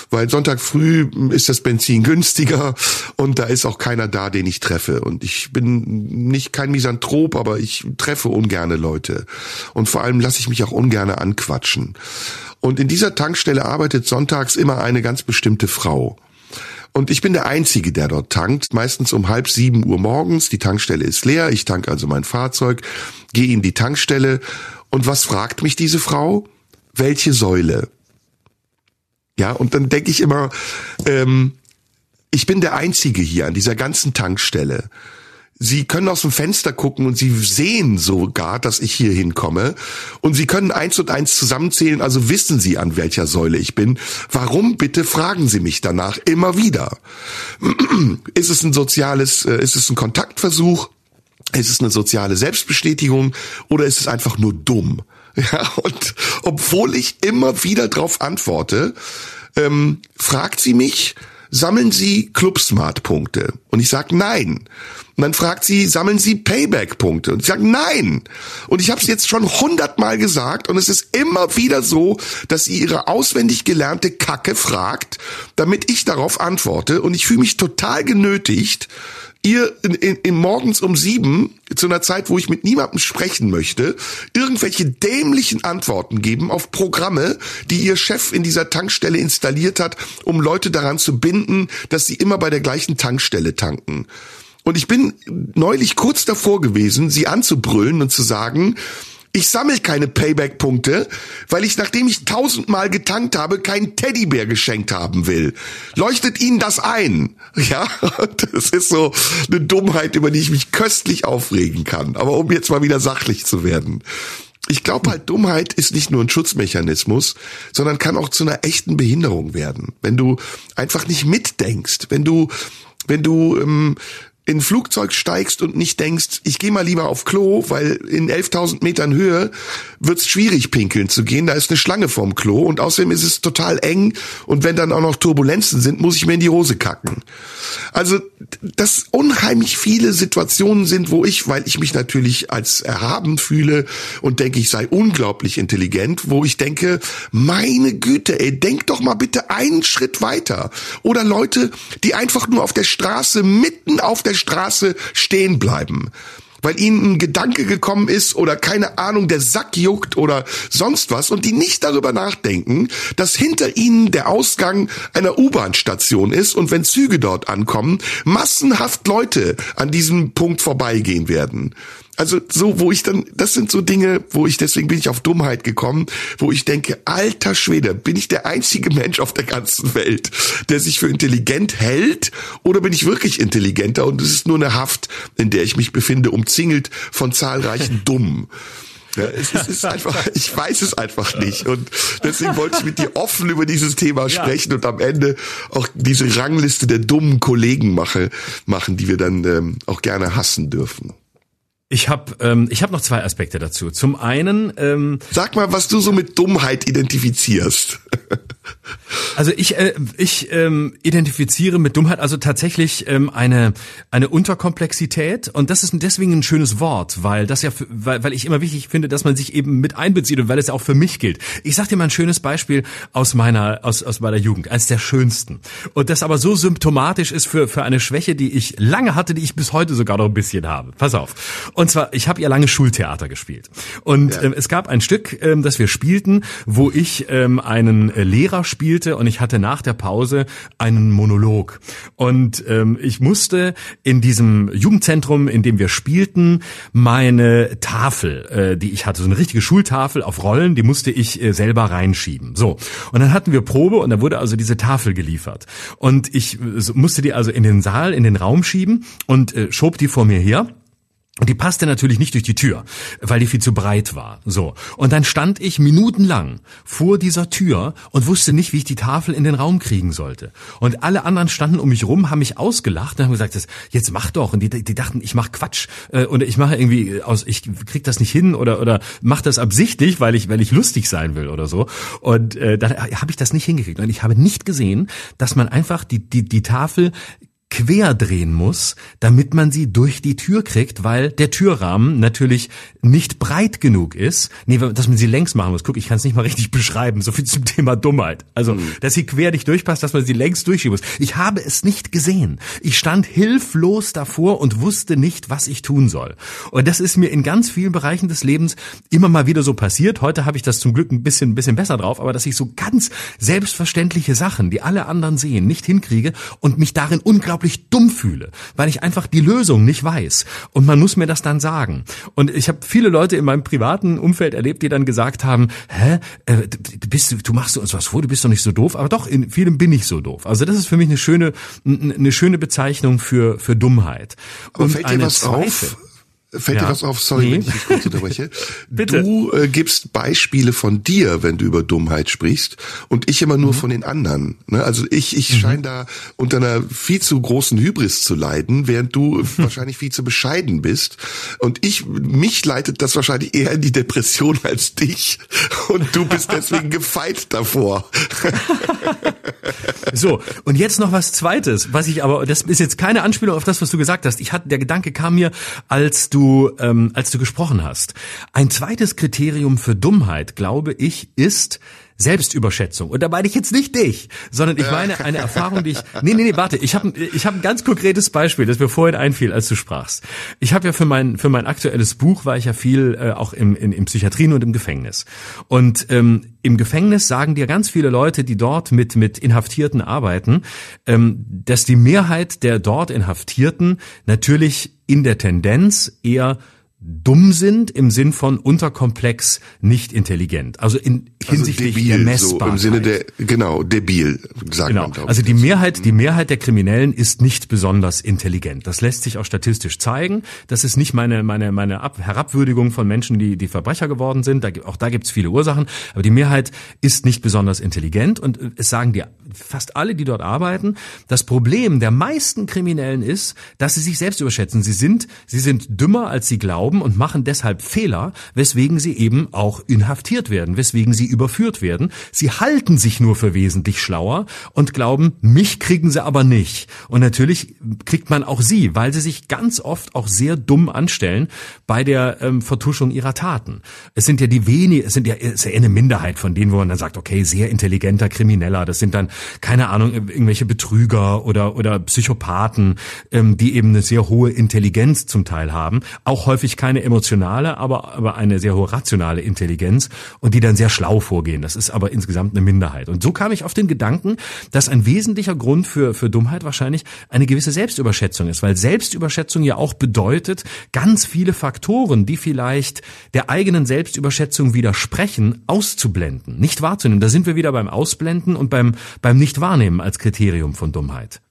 weil Sonntag früh ist das Benzin günstiger und da ist auch keiner da, den ich treffe. Und ich bin nicht kein Misanthrop, aber ich treffe ungerne Leute. Und vor allem lasse ich mich auch ungerne anquatschen. Und in dieser Tankstelle arbeitet sonntags immer eine ganz bestimmte Frau. Und ich bin der Einzige, der dort tankt, meistens um halb sieben Uhr morgens. Die Tankstelle ist leer, ich tanke also mein Fahrzeug, gehe in die Tankstelle. Und was fragt mich diese Frau? Welche Säule? Ja, und dann denke ich immer, ähm, ich bin der Einzige hier an dieser ganzen Tankstelle. Sie können aus dem Fenster gucken und Sie sehen sogar, dass ich hier hinkomme. Und Sie können eins und eins zusammenzählen, also wissen Sie, an welcher Säule ich bin. Warum bitte fragen Sie mich danach immer wieder? <clears throat> Ist es ein soziales, äh, ist es ein Kontaktversuch? Ist es eine soziale Selbstbestätigung oder ist es einfach nur dumm? <laughs> Ja, und obwohl ich immer wieder darauf antworte, ähm, fragt sie mich, sammeln Sie Clubsmart-Punkte? Und ich sage nein. Und dann fragt sie, sammeln Sie Payback-Punkte? Und ich sage nein. Und ich habe es jetzt schon hundertmal gesagt und es ist immer wieder so, dass sie ihre auswendig gelernte Kacke fragt, damit ich darauf antworte. Und ich fühle mich total genötigt, ihr in, in, in morgens um sieben, zu einer Zeit, wo ich mit niemandem sprechen möchte, irgendwelche dämlichen Antworten geben auf Programme, die ihr Chef in dieser Tankstelle installiert hat, um Leute daran zu binden, dass sie immer bei der gleichen Tankstelle tanken. Und ich bin neulich kurz davor gewesen, sie anzubrüllen und zu sagen, ich sammle keine Payback-Punkte, weil ich, nachdem ich tausendmal getankt habe, keinen Teddybär geschenkt haben will. Leuchtet Ihnen das ein? <laughs> Ja, <laughs> das ist so eine Dummheit, über die ich mich köstlich aufregen kann. Aber um jetzt mal wieder sachlich zu werden. Ich glaube halt, Dummheit ist nicht nur ein Schutzmechanismus, sondern kann auch zu einer echten Behinderung werden. Wenn du einfach nicht mitdenkst, wenn du, wenn du ähm, in ein Flugzeug steigst und nicht denkst, ich gehe mal lieber auf Klo, weil in 11.000 Metern Höhe wird's schwierig pinkeln zu gehen, da ist eine Schlange vorm Klo und außerdem ist es total eng und wenn dann auch noch Turbulenzen sind, muss ich mir in die Hose kacken. Also, dass unheimlich viele Situationen sind, wo ich, weil ich mich natürlich als erhaben fühle und denke, ich sei unglaublich intelligent, wo ich denke, meine Güte, ey, denk doch mal bitte einen Schritt weiter. Oder Leute, die einfach nur auf der Straße mitten auf der Straße stehen bleiben weil ihnen ein Gedanke gekommen ist oder keine Ahnung, der Sack juckt oder sonst was und die nicht darüber nachdenken, dass hinter ihnen der Ausgang einer U-Bahn-Station ist und wenn Züge dort ankommen, massenhaft Leute an diesem Punkt vorbeigehen werden. Also so, wo ich dann, das sind so Dinge, wo ich, deswegen bin ich auf Dummheit gekommen, wo ich denke, alter Schwede, bin ich der einzige Mensch auf der ganzen Welt, der sich für intelligent hält oder bin ich wirklich intelligenter und es ist nur eine Haft, in der ich mich befinde, umzingelt von zahlreichen <laughs> Dummen. Ja, es, es ist einfach, ich weiß es einfach nicht. Und deswegen wollte ich mit dir offen über dieses Thema sprechen ja. und am Ende auch diese Rangliste der dummen Kollegen mache, machen, die wir dann ähm, auch gerne hassen dürfen. Ich habe ähm, ich hab noch zwei Aspekte dazu. Zum einen, ähm, sag mal, was du so mit Dummheit identifizierst. <laughs> also ich äh, ich ähm, identifiziere mit Dummheit also tatsächlich ähm, eine eine Unterkomplexität und das ist deswegen ein schönes Wort, weil das ja für, weil, weil ich immer wichtig finde, dass man sich eben mit einbezieht und weil es ja auch für mich gilt. Ich sag dir mal ein schönes Beispiel aus meiner aus aus meiner Jugend, eines der schönsten und das aber so symptomatisch ist für für eine Schwäche, die ich lange hatte, die ich bis heute sogar noch ein bisschen habe. Pass auf. Und zwar, ich habe ja lange Schultheater gespielt. Und ja. ähm, es gab ein Stück, ähm, das wir spielten, wo ich ähm, einen äh, Lehrer Lehrer spielte und ich hatte nach der Pause einen Monolog. Und ähm, ich musste in diesem Jugendzentrum, in dem wir spielten, meine Tafel, äh, die ich hatte, so eine richtige Schultafel auf Rollen, die musste ich äh, selber reinschieben. So. Und dann hatten wir Probe und da wurde also diese Tafel geliefert. Und ich äh, musste die also in den Saal, in den Raum schieben und äh, schob die vor mir her. Und die passte natürlich nicht durch die Tür, weil die viel zu breit war. So. Und dann stand ich minutenlang vor dieser Tür und wusste nicht, wie ich die Tafel in den Raum kriegen sollte. Und alle anderen standen um mich rum, haben mich ausgelacht und haben gesagt, jetzt mach doch. Und die, die dachten, ich mach Quatsch äh, und ich mache irgendwie aus, ich krieg das nicht hin oder oder mach das absichtlich, weil ich weil ich lustig sein will oder so. Und äh, dann habe ich das nicht hingekriegt. Und ich habe nicht gesehen, dass man einfach die die die Tafel quer drehen muss, damit man sie durch die Tür kriegt, weil der Türrahmen natürlich nicht breit genug ist. Nee, dass man sie längs machen muss. Guck, ich kann es nicht mal richtig <laughs> beschreiben. So viel zum Thema Dummheit. Also, mhm. dass sie quer nicht durchpasst, dass man sie längs durchschieben muss. Ich habe es nicht gesehen. Ich stand hilflos davor und wusste nicht, was ich tun soll. Und das ist mir in ganz vielen Bereichen des Lebens immer mal wieder so passiert. Heute habe ich das zum Glück ein bisschen, ein bisschen besser drauf, aber dass ich so ganz selbstverständliche Sachen, die alle anderen sehen, nicht hinkriege und mich darin unglaublich unglaublich dumm fühle, weil ich einfach die Lösung nicht weiß. Und man muss mir das dann sagen. Und ich habe viele Leute in meinem privaten Umfeld erlebt, die dann gesagt haben, hä, äh, du, bist, du machst uns was vor, du bist doch nicht so doof. Aber doch, in vielem bin ich so doof. Also das ist für mich eine schöne, eine schöne Bezeichnung für, für Dummheit. Aber Und fällt dir was Zweifel. auf? Fällt ja. dir was auf? Sorry, nee. wenn ich dich kurz unterbreche. <laughs> Bitte. Du äh, gibst Beispiele von dir, wenn du über Dummheit sprichst, und ich immer nur mhm. von den anderen. Ne? Also ich, ich mhm. scheine da unter einer viel zu großen Hybris zu leiden, während du <laughs> wahrscheinlich viel zu bescheiden bist. Und ich, mich leitet das wahrscheinlich eher in die Depression als dich. Und du bist deswegen <laughs> gefeit davor. So, und jetzt noch was Zweites, was ich aber, das ist jetzt keine Anspielung auf das, was du gesagt hast. Ich hatte, der Gedanke kam mir, als du ähm, als du gesprochen hast. Ein zweites Kriterium für Dummheit, glaube ich, ist Selbstüberschätzung. Und da meine ich jetzt nicht dich, sondern ich meine eine <laughs> Erfahrung, die ich. Nee, nee, nee, warte, ich habe ich hab ein ganz konkretes Beispiel, das mir vorhin einfiel, als du sprachst. Ich habe ja für mein für mein aktuelles Buch war ich ja viel äh, auch im, in, im Psychiatrien und im Gefängnis. Und ähm, im Gefängnis sagen dir ganz viele Leute, die dort mit mit Inhaftierten arbeiten, ähm, dass die Mehrheit der dort Inhaftierten natürlich in der Tendenz eher dumm sind im Sinn von unterkomplex, nicht intelligent. Also in also hinsichtlich debil, der Messbarkeit. So Im Sinne der genau debil sagt genau. man. Also die Mehrheit, die Mehrheit der Kriminellen ist nicht besonders intelligent. Das lässt sich auch statistisch zeigen. Das ist nicht meine meine meine Ab Herabwürdigung von Menschen, die die Verbrecher geworden sind. Da, auch da gibt es viele Ursachen. Aber die Mehrheit ist nicht besonders intelligent und äh, es sagen dir fast alle, die dort arbeiten. Das Problem der meisten Kriminellen ist, dass sie sich selbst überschätzen. Sie sind sie sind dümmer als sie glauben glauben und machen deshalb Fehler, weswegen sie eben auch inhaftiert werden, weswegen sie überführt werden. Sie halten sich nur für wesentlich schlauer und glauben, mich kriegen sie aber nicht. Und natürlich kriegt man auch sie, weil sie sich ganz oft auch sehr dumm anstellen bei der ähm, Vertuschung ihrer Taten. Es sind ja die wenige, es sind ja, es ist ja eine Minderheit von denen, wo man dann sagt, okay, sehr intelligenter Krimineller, das sind dann, keine Ahnung, irgendwelche Betrüger oder, oder Psychopathen, ähm, die eben eine sehr hohe Intelligenz zum Teil haben, auch häufig keine emotionale, aber, aber eine sehr hohe rationale Intelligenz und die dann sehr schlau vorgehen. Das ist aber insgesamt eine Minderheit. Und so kam ich auf den Gedanken, dass ein wesentlicher Grund für, für Dummheit wahrscheinlich eine gewisse Selbstüberschätzung ist, weil Selbstüberschätzung ja auch bedeutet, ganz viele Faktoren, die vielleicht der eigenen Selbstüberschätzung widersprechen, auszublenden, nicht wahrzunehmen. Da sind wir wieder beim Ausblenden und beim, beim Nicht-Wahrnehmen als Kriterium von Dummheit.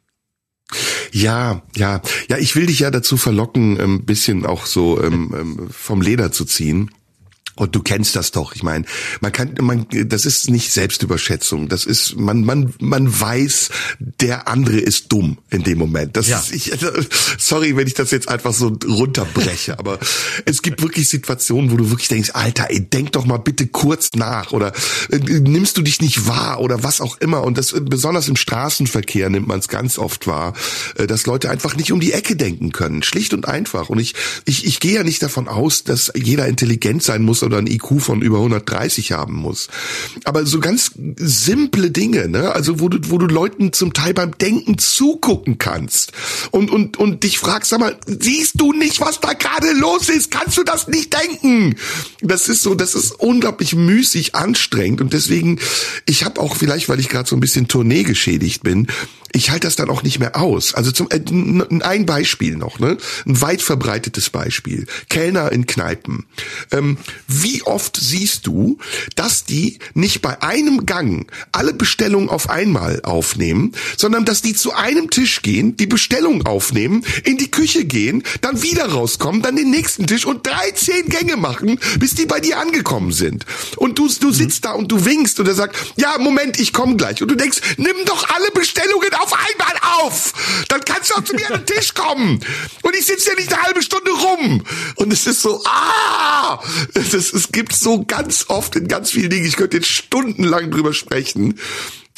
Ja, ja, ja, ich will dich ja dazu verlocken, ein bisschen auch so ähm, ähm vom Leder zu ziehen. Und du kennst das doch. Ich meine, man kann, man, das ist nicht Selbstüberschätzung. Das ist, man, man, man weiß, der andere ist dumm in dem Moment. Das ja. ist, ich, <laughs> sorry, wenn ich das jetzt einfach so runterbreche, aber es gibt wirklich Situationen, wo du wirklich denkst, Alter, ey, denk doch mal bitte kurz nach oder äh, nimmst du dich nicht wahr oder was auch immer. Und das, besonders im Straßenverkehr nimmt man es ganz oft wahr, äh, dass Leute einfach nicht um die Ecke denken können. Schlicht und einfach. Und ich, ich, ich gehe ja nicht davon aus, dass jeder intelligent sein muss, muss oder ein IQ von über 130 haben muss. Aber so ganz simple Dinge, ne? Also wo du, wo du Leuten zum Teil beim Denken zugucken kannst und, und, und dich fragst, sag mal, siehst du nicht, was da gerade los ist? Kannst du das nicht denken? Das ist so, das ist unglaublich müßig anstrengend und deswegen, ich habe auch vielleicht, weil ich gerade so ein bisschen Tournee geschädigt bin, ich halte das dann auch nicht mehr aus. Also zum äh, ein Beispiel noch, ne? Ein weit verbreitetes Beispiel. Kellner in Kneipen. Ähm, wie oft siehst du, dass die nicht bei einem Gang alle Bestellungen auf einmal aufnehmen, sondern dass die zu einem Tisch gehen, die Bestellung aufnehmen, in die Küche gehen, dann wieder rauskommen, dann den nächsten Tisch und 13 Gänge machen, bis die bei dir angekommen sind. Und du, du sitzt da und du winkst und er sagt, ja, Moment, ich komme gleich. Und du denkst, nimm doch alle Bestellungen auf einmal auf. Dann kannst du auch zu mir an den Tisch kommen. Und ich sitze ja nicht eine halbe Stunde rum. Und es ist so, ah, es, es gibt so ganz oft in ganz vielen Dingen, ich könnte jetzt stundenlang drüber sprechen.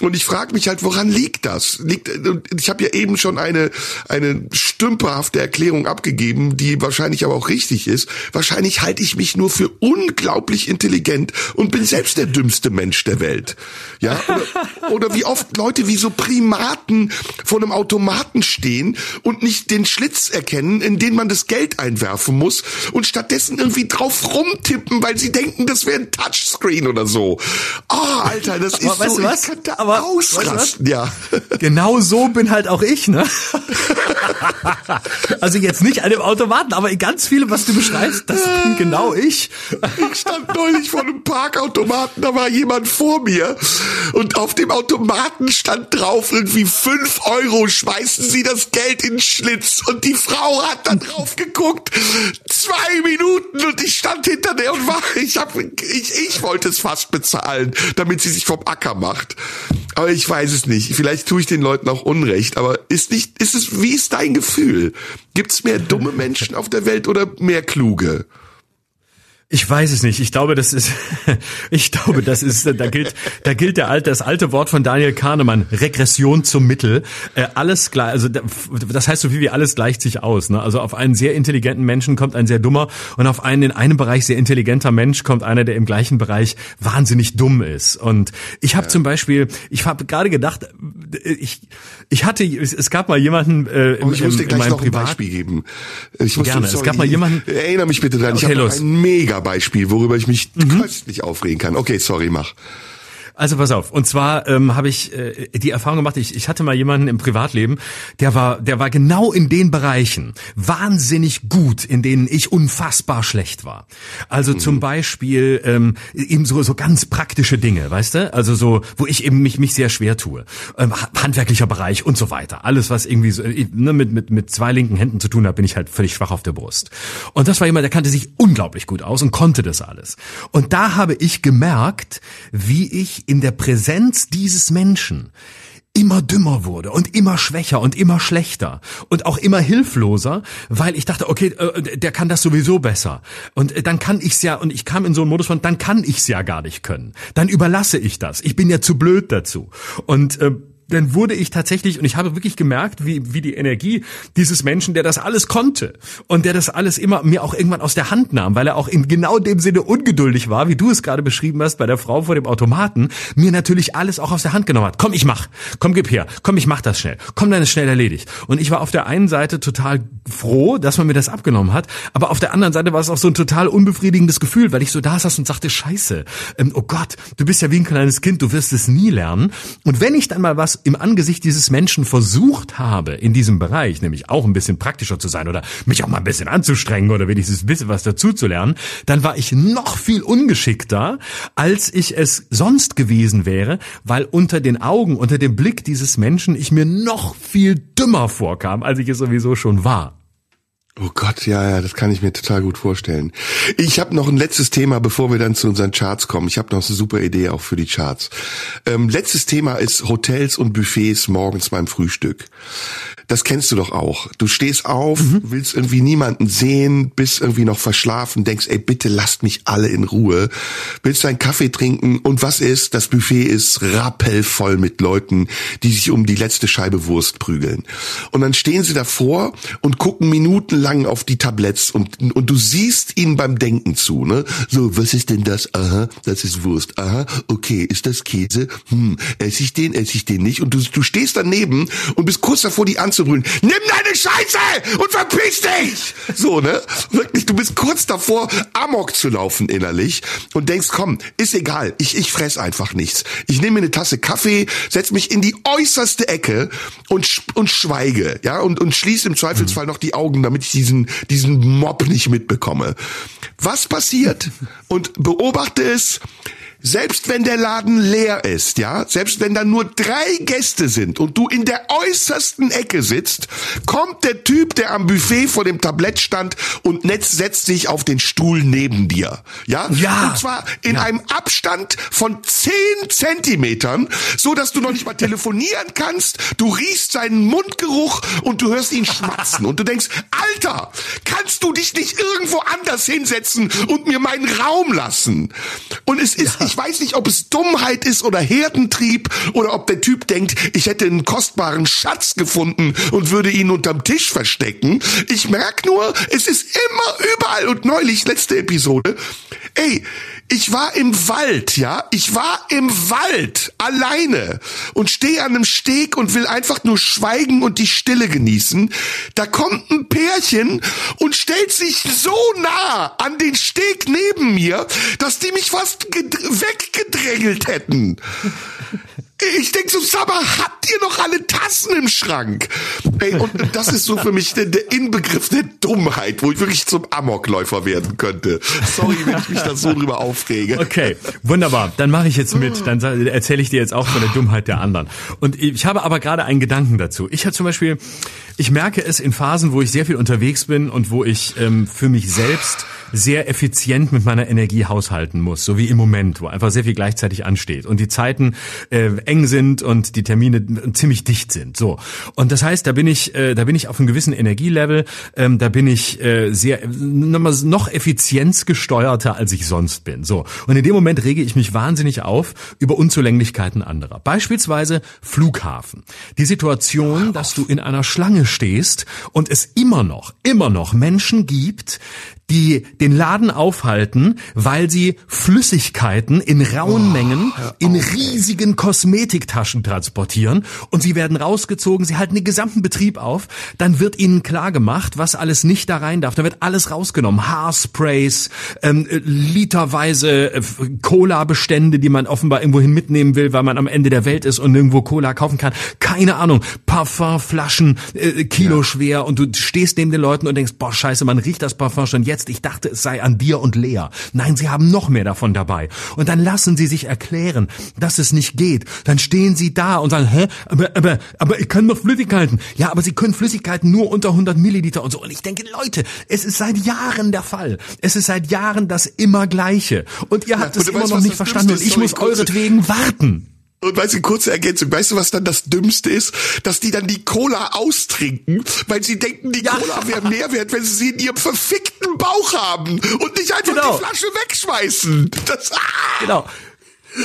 Und ich frage mich halt, woran liegt das? Liegt, ich habe ja eben schon eine, eine stümperhafte Erklärung abgegeben, die wahrscheinlich aber auch richtig ist. Wahrscheinlich halte ich mich nur für unglaublich intelligent und bin selbst der dümmste Mensch der Welt. Ja? Oder, oder wie oft Leute wie so Primaten vor einem Automaten stehen und nicht den Schlitz erkennen, in den man das Geld einwerfen muss und stattdessen irgendwie drauf rumtippen, weil sie denken, das wäre ein Touchscreen oder so. Oh, Alter, das ist aber so. Weißt du was? Aber ausrasten, ja. <laughs> Genau so bin halt auch ich, ne? <laughs> Also jetzt nicht an dem Automaten, aber ganz viele, was du beschreibst, das bin genau ich. Ich stand neulich vor einem Parkautomaten, da war jemand vor mir und auf dem Automaten stand drauf irgendwie fünf Euro, schmeißen Sie das Geld in den Schlitz und die Frau hat da drauf geguckt, zwei Minuten und ich stand hinter der und war, ich hab, ich, ich wollte es fast bezahlen, damit sie sich vom Acker macht. Aber ich weiß es nicht. Vielleicht tue ich den Leuten auch Unrecht. Aber ist nicht, ist es, wie ist dein Gefühl? Gibt es mehr dumme Menschen auf der Welt oder mehr kluge? Ich weiß es nicht. Ich glaube, das ist, <laughs> ich glaube, das ist, da gilt, da gilt der alte, das alte Wort von Daniel Kahnemann, Regression zum Mittel. Äh, alles gleich, also das heißt so viel wie alles gleicht sich aus. Ne? Also auf einen sehr intelligenten Menschen kommt ein sehr dummer und auf einen in einem Bereich sehr intelligenter Mensch kommt einer, der im gleichen Bereich wahnsinnig dumm ist. Und ich habe ja. zum Beispiel, ich habe gerade gedacht, ich, ich hatte, es gab mal jemanden äh, im, oh, ich muss dir gleich noch Privat ein Beispiel geben. Ich muss Gerne. Sorry, es gab mal jemanden. Erinnere mich bitte dran. Ich okay, habe ein mega Beispiel, worüber ich mich mhm. köstlich aufregen kann. Okay, sorry, mach. Also pass auf. Und zwar ähm, habe ich äh, die Erfahrung gemacht. Ich, ich hatte mal jemanden im Privatleben, der war, der war genau in den Bereichen wahnsinnig gut, in denen ich unfassbar schlecht war. Also mhm. zum Beispiel ähm, eben so so ganz praktische Dinge, weißt du? Also so, wo ich eben mich mich sehr schwer tue. Ähm, handwerklicher Bereich und so weiter. Alles, was irgendwie so, ne, mit mit mit zwei linken Händen zu tun hat, bin ich halt völlig schwach auf der Brust. Und das war jemand, der kannte sich unglaublich gut aus und konnte das alles. Und da habe ich gemerkt, wie ich in der Präsenz dieses Menschen immer dümmer wurde und immer schwächer und immer schlechter und auch immer hilfloser, weil ich dachte, okay, äh, der kann das sowieso besser. Und äh, dann kann ich's ja, und ich kam in so einen Modus von, dann kann ich's ja gar nicht können. Dann überlasse ich das. Ich bin ja zu blöd dazu. Und äh, dann wurde ich tatsächlich, und ich habe wirklich gemerkt, wie, wie die Energie dieses Menschen, der das alles konnte und der das alles immer mir auch irgendwann aus der Hand nahm, weil er auch in genau dem Sinne ungeduldig war, wie du es gerade beschrieben hast bei der Frau vor dem Automaten, mir natürlich alles auch aus der Hand genommen hat. Komm, ich mach. Komm, gib her. Komm, ich mach das schnell. Komm, dann ist schnell erledigt. Und ich war auf der einen Seite total froh, dass man mir das abgenommen hat, aber auf der anderen Seite war es auch so ein total unbefriedigendes Gefühl, weil ich so da saß und sagte, scheiße, ähm, oh Gott, du bist ja wie ein kleines Kind, du wirst es nie lernen. Und wenn ich dann mal was im Angesicht dieses Menschen versucht habe, in diesem Bereich, nämlich auch ein bisschen praktischer zu sein oder mich auch mal ein bisschen anzustrengen oder wenigstens ein bisschen was dazu zu lernen, dann war ich noch viel ungeschickter, als ich es sonst gewesen wäre, weil unter den Augen, unter dem Blick dieses Menschen ich mir noch viel dümmer vorkam, als ich es sowieso schon war. Oh Gott, ja, ja, das kann ich mir total gut vorstellen. Ich habe noch ein letztes Thema, bevor wir dann zu unseren Charts kommen. Ich habe noch eine super Idee auch für die Charts. Ähm, letztes Thema ist Hotels und Buffets morgens beim Frühstück. Das kennst du doch auch. Du stehst auf, mhm. willst irgendwie niemanden sehen, bist irgendwie noch verschlafen, denkst, ey, bitte lasst mich alle in Ruhe. Willst deinen Kaffee trinken und was ist? Das Buffet ist rappelvoll mit Leuten, die sich um die letzte Scheibe Wurst prügeln. Und dann stehen sie davor und gucken minutenlang auf die Tabletts und, und du siehst ihnen beim Denken zu, ne? So, was ist denn das? Aha, das ist Wurst. Aha, okay, ist das Käse? Hm, esse ich den, esse ich den nicht? Und du, du stehst daneben und bist kurz davor, die anzubrüllen. Nimm deine Scheiße und verpiss dich! So, ne? Wirklich, du bist kurz davor, Amok zu laufen innerlich und denkst, komm, ist egal, ich, ich fress einfach nichts. Ich nehme mir eine Tasse Kaffee, setz mich in die äußerste Ecke und, und schweige, ja, und, und schließe im Zweifelsfall noch die Augen, damit ich diesen, diesen Mob nicht mitbekomme. Was passiert? Und beobachte es, selbst wenn der Laden leer ist, ja, selbst wenn da nur drei Gäste sind und du in der äußersten Ecke sitzt, kommt der Typ, der am Buffet vor dem Tablett stand und Netz setzt sich auf den Stuhl neben dir, ja, ja. und zwar in ja. einem Abstand von zehn Zentimetern, so dass du noch nicht mal telefonieren kannst, du riechst seinen Mundgeruch und du hörst ihn schmatzen und du denkst, Alter, kannst du dich nicht irgendwo anders hinsetzen und mir meinen Raum lassen? Und es ist, ja. ich weiß nicht, ob es Dummheit ist oder Herdentrieb oder ob der Typ denkt, ich hätte einen kostbaren Schatz gefunden und würde ihn unterm Tisch verstecken. Ich merk nur, es ist immer überall und neulich, letzte Episode, ey, ich war im Wald, ja, ich war im Wald alleine und stehe an einem Steg und will einfach nur schweigen und die Stille genießen. Da kommt ein Pärchen und stellt sich so nah an den Steg neben mir, dass die mich fast weggedrängelt hätten. Ich denk so, Saba, habt ihr noch alle Tassen im Schrank? Ey, und das ist so für mich der, der Inbegriff der Dummheit, wo ich wirklich zum Amokläufer werden könnte. Sorry, wenn ich mich da so drüber aufrege. Okay, wunderbar. Dann mache ich jetzt mit. Dann erzähle ich dir jetzt auch von der Dummheit der anderen. Und ich habe aber gerade einen Gedanken dazu. Ich habe zum Beispiel, ich merke es in Phasen, wo ich sehr viel unterwegs bin und wo ich ähm, für mich selbst sehr effizient mit meiner Energie haushalten muss, so wie im Moment, wo einfach sehr viel gleichzeitig ansteht und die Zeiten äh, eng sind und die Termine ziemlich dicht sind. So und das heißt, da bin ich, äh, da bin ich auf einem gewissen Energielevel, ähm, da bin ich äh, sehr noch effizienzgesteuerter, als ich sonst bin. So und in dem Moment rege ich mich wahnsinnig auf über Unzulänglichkeiten anderer. Beispielsweise Flughafen. Die Situation, dass du in einer Schlange stehst und es immer noch, immer noch Menschen gibt, die den Laden aufhalten, weil sie Flüssigkeiten in rauen oh, Mengen in riesigen Kosmetiktaschen transportieren und sie werden rausgezogen, sie halten den gesamten Betrieb auf, dann wird ihnen klar gemacht, was alles nicht da rein darf, da wird alles rausgenommen, Haarsprays, ähm, literweise äh, Cola-Bestände, die man offenbar irgendwohin mitnehmen will, weil man am Ende der Welt ist und nirgendwo Cola kaufen kann, keine Ahnung, Parfumflaschen, äh, Kilo ja. schwer und du stehst neben den Leuten und denkst, boah scheiße, man riecht das Parfum schon jetzt jetzt, ich dachte, es sei an dir und Lea. Nein, sie haben noch mehr davon dabei. Und dann lassen sie sich erklären, dass es nicht geht. Dann stehen sie da und sagen, hä, aber, aber, aber ich kann doch Flüssigkeiten. Ja, aber sie können Flüssigkeiten nur unter 100 Milliliter und so. Und ich denke, Leute, es ist seit Jahren der Fall. Es ist seit Jahren das immer Gleiche. Und ihr habt ja, es immer weißt, noch nicht verstanden und ich muss euretwegen warten. Und weißt du, kurze Ergänzung, weißt du, was dann das Dümmste ist? Dass die dann die Cola austrinken, weil sie denken, die ja. Cola wäre mehr wert, wenn sie sie in ihrem verfickten Bauch haben und nicht einfach genau. die Flasche wegschmeißen. Das, ah! Genau.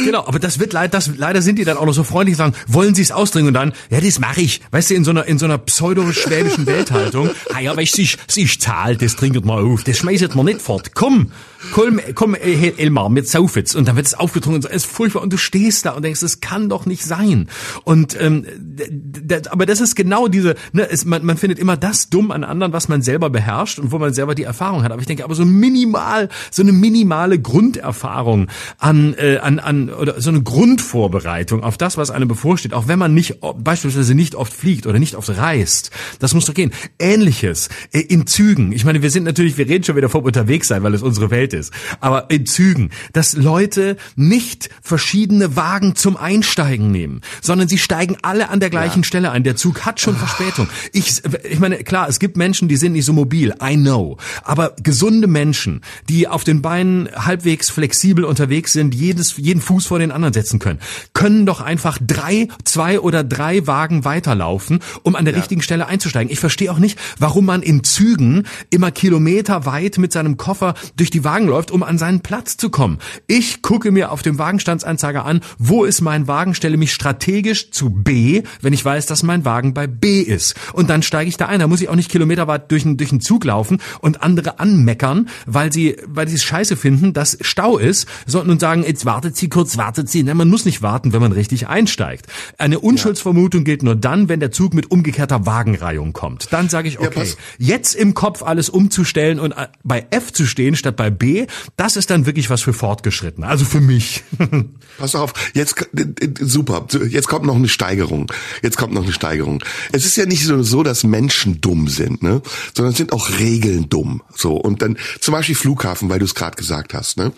Genau, aber das wird leider, das, leider sind die dann auch noch so freundlich sagen, wollen sie es ausdringen und dann, ja, das mache ich. Weißt du, in so einer, in so einer pseudo-schwäbischen Welthaltung, <laughs> ah ja, weißt du, ich, ich zahl, das trinket mal auf, das schmeißt man nicht fort. Komm, komm, komm, äh, Elmar, mit sauf jetzt. Und dann wird es aufgetrunken und es ist furchtbar und du stehst da und denkst, das kann doch nicht sein. Und, ähm, aber das ist genau diese, ne, es, man, man findet immer das dumm an anderen, was man selber beherrscht und wo man selber die Erfahrung hat. Aber ich denke, aber so minimal, so eine minimale Grunderfahrung an, äh, an, an oder so eine Grundvorbereitung auf das, was einem bevorsteht, auch wenn man nicht beispielsweise nicht oft fliegt oder nicht oft reist. Das muss doch gehen. Ähnliches äh, in Zügen. Ich meine, wir sind natürlich, wir reden schon wieder vom unterwegs sein, weil es unsere Welt ist. Aber in Zügen, dass Leute nicht verschiedene Wagen zum Einsteigen nehmen, sondern sie steigen alle an der gleichen ja. Stelle ein. Der Zug hat schon Verspätung. Ich, ich meine, klar, es gibt Menschen, die sind nicht so mobil. I know. Aber gesunde Menschen, die auf den Beinen halbwegs flexibel unterwegs sind, jedes, jeden Fuß vor den anderen setzen können, können doch einfach drei, zwei oder drei Wagen weiterlaufen, um an der ja. richtigen Stelle einzusteigen. Ich verstehe auch nicht, warum man in Zügen immer Kilometer weit mit seinem Koffer durch die Wagen läuft, um an seinen Platz zu kommen. Ich gucke mir auf dem Wagenstandsanzeiger an, wo ist mein Wagen, stelle mich strategisch zu B, wenn ich weiß, dass mein Wagen bei B ist. Und dann steige ich da ein. Da muss ich auch nicht kilometerweit durch, durch einen Zug laufen und andere anmeckern, weil sie, weil sie es scheiße finden, dass Stau ist, sondern und sagen, jetzt wartet sie kurz, wartet sie. Nein, man muss nicht warten, wenn man richtig einsteigt. Eine Unschuldsvermutung gilt nur dann, wenn der Zug mit umgekehrter Wagenreihung kommt. Dann sage ich, okay, ja, jetzt im Kopf alles umzustellen und äh, bei F zu stehen statt bei B, das ist dann wirklich was für Fortgeschrittene. Also für mich. <laughs> Pass auf, jetzt super. Jetzt kommt noch eine Steigerung. Jetzt kommt noch eine Steigerung. Es ist ja nicht so, dass Menschen dumm sind, ne? Sondern es sind auch Regeln dumm. So und dann zum Beispiel Flughafen, weil du es gerade gesagt hast, ne?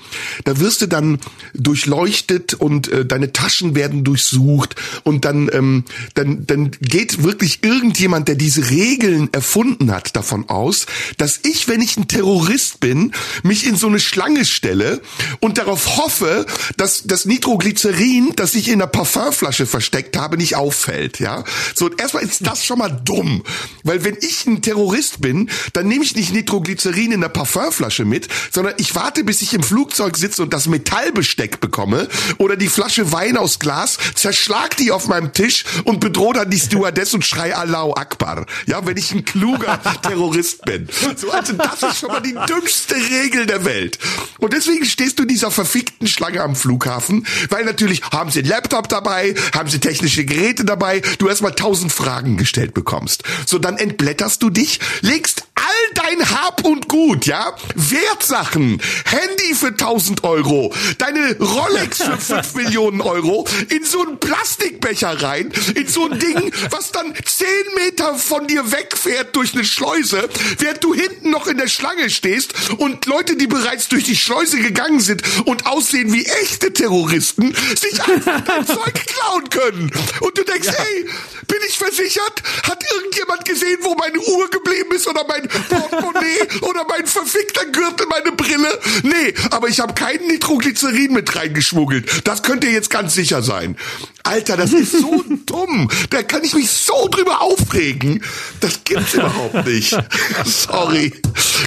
Da wirst du dann durchleuchtet und äh, deine Taschen werden durchsucht und dann ähm, dann dann geht wirklich irgendjemand, der diese Regeln erfunden hat, davon aus, dass ich, wenn ich ein Terrorist bin, mich in so eine Schlange stelle und darauf hoffe, dass das Nitroglycerin, das ich in der Parfumflasche versteckt habe, nicht auffällt, ja? So erstmal ist das schon mal dumm, weil wenn ich ein Terrorist bin, dann nehme ich nicht Nitroglycerin in der Parfumflasche mit, sondern ich warte, bis ich im Flugzeug sitze und das Metallbesteck bekomme oder die Flasche Wein aus Glas, zerschlag die auf meinem Tisch und bedrohe dann die Stewardess und schrei Allahu Akbar. Ja, wenn ich ein kluger Terrorist bin. So, also das ist schon mal die dümmste Regel der Welt. Und deswegen stehst du in dieser verfickten Schlange am Flughafen, weil natürlich haben sie einen Laptop dabei, haben sie technische Geräte dabei, du erstmal tausend Fragen gestellt bekommst. So, dann entblätterst du dich, legst all dein Hab und Gut, ja, Wertsachen, Handy für 1000 Euro, deine Rolex für 5 Millionen Euro in so einen Plastikbecher rein, in so ein Ding, was dann 10 Meter von dir wegfährt durch eine Schleuse, während du hinten noch in der Schlange stehst und Leute, die bereits durch die Schleuse gegangen sind und aussehen wie echte Terroristen, sich einfach dein <laughs> Zeug klauen können. Und du denkst, ja. hey, bin ich versichert? Hat irgendjemand gesehen, wo meine Uhr geblieben ist oder mein Portemonnaie oder mein verfickter Gürtel, meine Brille? Nee, aber ich habe keinen Nitroglycerin mit reingeschmuggelt. Das könnt ihr jetzt ganz sicher sein. Alter, das ist so <laughs> dumm. Da kann ich mich so drüber aufregen. Das gibt's überhaupt nicht. <laughs> Sorry.